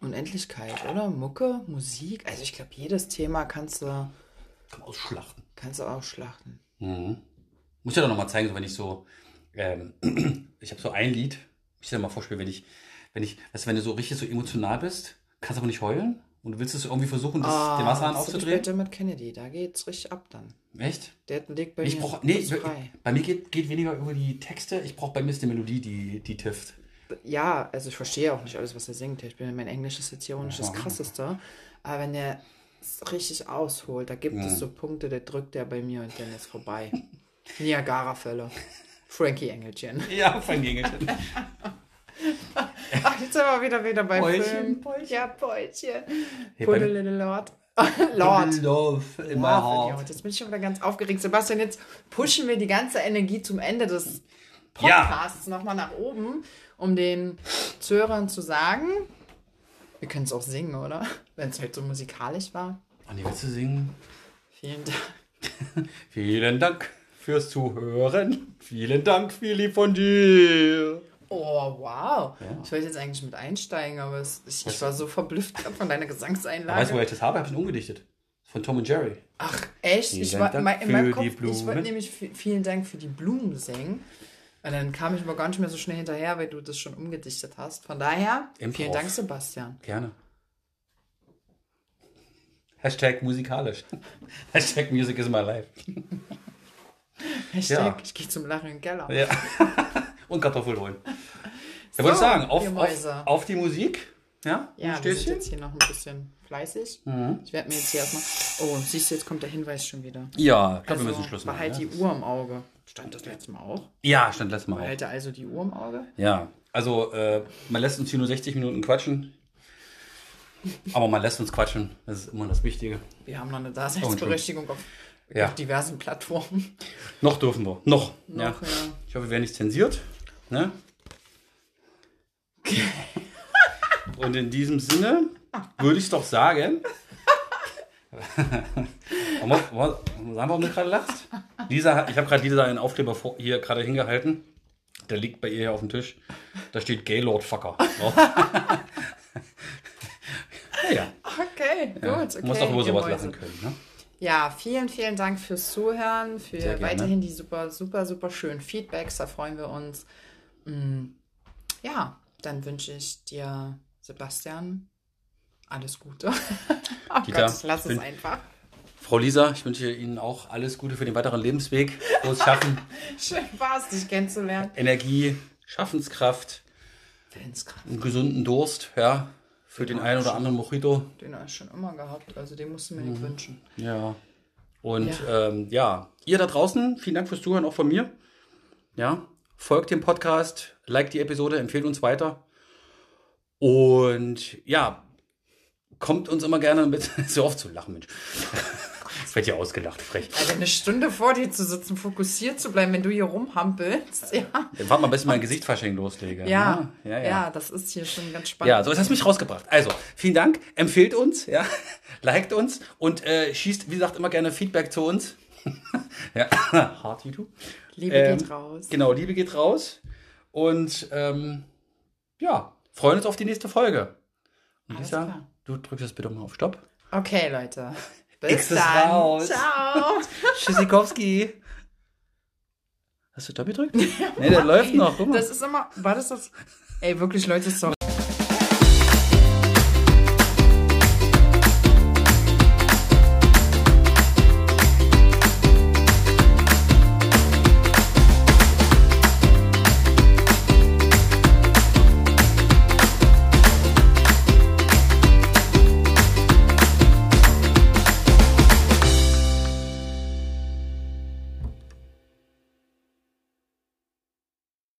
Unendlichkeit, oder? Mucke, Musik. Also ich glaube, jedes Thema kannst du, Kann ausschlachten. kannst du ausschlachten. Mhm. Muss ich dir doch nochmal zeigen, so wenn ich so, ähm, (clears throat) ich habe so ein Lied, ich dir mal vorspielen, wenn ich, wenn ich, weißt du, wenn du so richtig so emotional bist, kannst aber nicht heulen und du willst es irgendwie versuchen, das, den Wasserhahn Ah, das ich aufzudrehen. Bei Dermot Kennedy, da geht's richtig ab dann. Echt? Der legt bei Ich mir brauch, nee, frei. bei mir geht, geht weniger über die Texte, ich brauche bei mir ist die Melodie, die, die tifft. Ja, also ich verstehe auch nicht alles, was er singt. Ich bin mein Englisch ist jetzt hier auch nicht das Ja. krasseste. Aber wenn er es richtig ausholt, da gibt Mhm. es so Punkte, der drückt er bei mir und dann ist vorbei. (laughs) Niagara-Fälle. Frankie Engelchen. Ja, von Engelchen. (laughs) Ach, jetzt sind wir wieder wieder beim Beutchen, Film. Ja, Beutchen. Hey, Put a little Lord. (laughs) Lord. Love in my heart. Jetzt bin ich schon wieder ganz aufgeregt. Sebastian, jetzt pushen wir die ganze Energie zum Ende des Ja. Podcasts nochmal nach oben, um den Zuhörern zu sagen, wir können es auch singen, oder? Wenn es halt so musikalisch war. Andi, willst du singen? Vielen Dank. (laughs) Vielen Dank fürs Zuhören. Vielen Dank, Philly von dir. Oh, wow. Ich wollte jetzt eigentlich mit einsteigen, aber es, ich, ich war so verblüfft von deiner Gesangseinlage. Weißt du, woher ich das habe? Habe ich ihn umgedichtet. Von Tom und Jerry. Ach, echt? Ich war, Dank in meinem Kopf, ich wollte nämlich vi- vielen Dank für die Blumen singen. Und dann kam ich aber gar nicht mehr so schnell hinterher, weil du das schon umgedichtet hast. Von daher, Improv. vielen Dank, Sebastian. Gerne. Hashtag musikalisch. (laughs) Hashtag Music is my life. (laughs) Hashtag, Ja. ich gehe zum Lachen in den Keller. Ja. (laughs) Und Kartoffeln holen. (laughs) So, würde ich sagen, auf, auf, auf die Musik. Ja, Ja, wir sind jetzt hier noch ein bisschen fleißig. Ich werde mir jetzt hier erstmal... Oh, siehst du, jetzt kommt der Hinweis schon wieder. Ja, ich glaube, Also, wir müssen Schluss machen. behalt ja. die Uhr im Auge. Stand das letzte Mal auch? ja, stand letztes Mal auch. Behalte also die Uhr im Auge. Ja, also äh, man lässt uns hier nur 60 Minuten quatschen. Aber man lässt uns quatschen. Das ist immer das Wichtige. Wir haben noch eine Daseinsberechtigung auf, Oh, Ja. auf diversen Plattformen. Noch dürfen wir. Noch. ja. Noch, ja. Ich hoffe, wir werden nicht zensiert. Ne? (laughs) Und in diesem Sinne würde ich doch sagen. (laughs) Sagen wir, warum du gerade lachst? Lisa, ich habe gerade Lisa einen Aufkleber vor, hier gerade hingehalten. Der liegt bei ihr hier auf dem Tisch. Da steht Gaylord Fucker. (laughs) ja, Okay, gut. Okay, du musst doch über sowas lachen können. Ne? Ja, vielen, vielen Dank fürs Zuhören, für weiterhin die super, super, super schönen Feedbacks. Da freuen wir uns. Mm, Ja, dann wünsche ich dir, Sebastian, alles Gute. (laughs) oh Dieter, Gott, lass es einfach. Frau Lisa, ich wünsche Ihnen auch alles Gute für den weiteren Lebensweg. Frohes Schaffen, (laughs) Schön war's, dich kennenzulernen. Energie, Schaffenskraft, Willenskraft, einen gesunden Durst, ja, für den einen oder anderen Mojito. den habe ich schon immer gehabt. Also den musst du mir Mhm. nicht wünschen. Ja. Und Ja. Ähm, ja, ihr da draußen, vielen Dank fürs Zuhören, auch von mir. Ja, folgt dem Podcast, liked die Episode, empfehlt uns weiter. Und ja, kommt uns immer gerne mit. (laughs) so oft zu lachen, Mensch. Es wird ja ausgelacht, frech. Also eine Stunde vor dir zu sitzen, fokussiert zu bleiben, wenn du hier rumhampelst. Ja, Dann warten wir, bis ich mein Gesicht verschenkt loslege. ja, ja, ja, ja. das ist hier schon ganz spannend. Ja, so jetzt hast du mich rausgebracht. Also, vielen Dank, empfehlt uns, ja, (laughs) liked uns und äh, schießt, wie gesagt, immer gerne Feedback zu uns. (laughs) ja, hart YouTube. Liebe Ähm, geht raus. Genau, Liebe geht raus. Und ähm, ja, freuen uns auf die nächste Folge. Und Alles Lisa, klar. du drückst jetzt bitte mal auf Stopp. Okay, Leute. (laughs) Bis X dann. raus. Ciao. (laughs) Tschüssikowski. Hast du Stopp gedrückt? (laughs) nee, der läuft noch. Guck mal. Das ist immer. War das das? Ey, wirklich, Leute, sorry.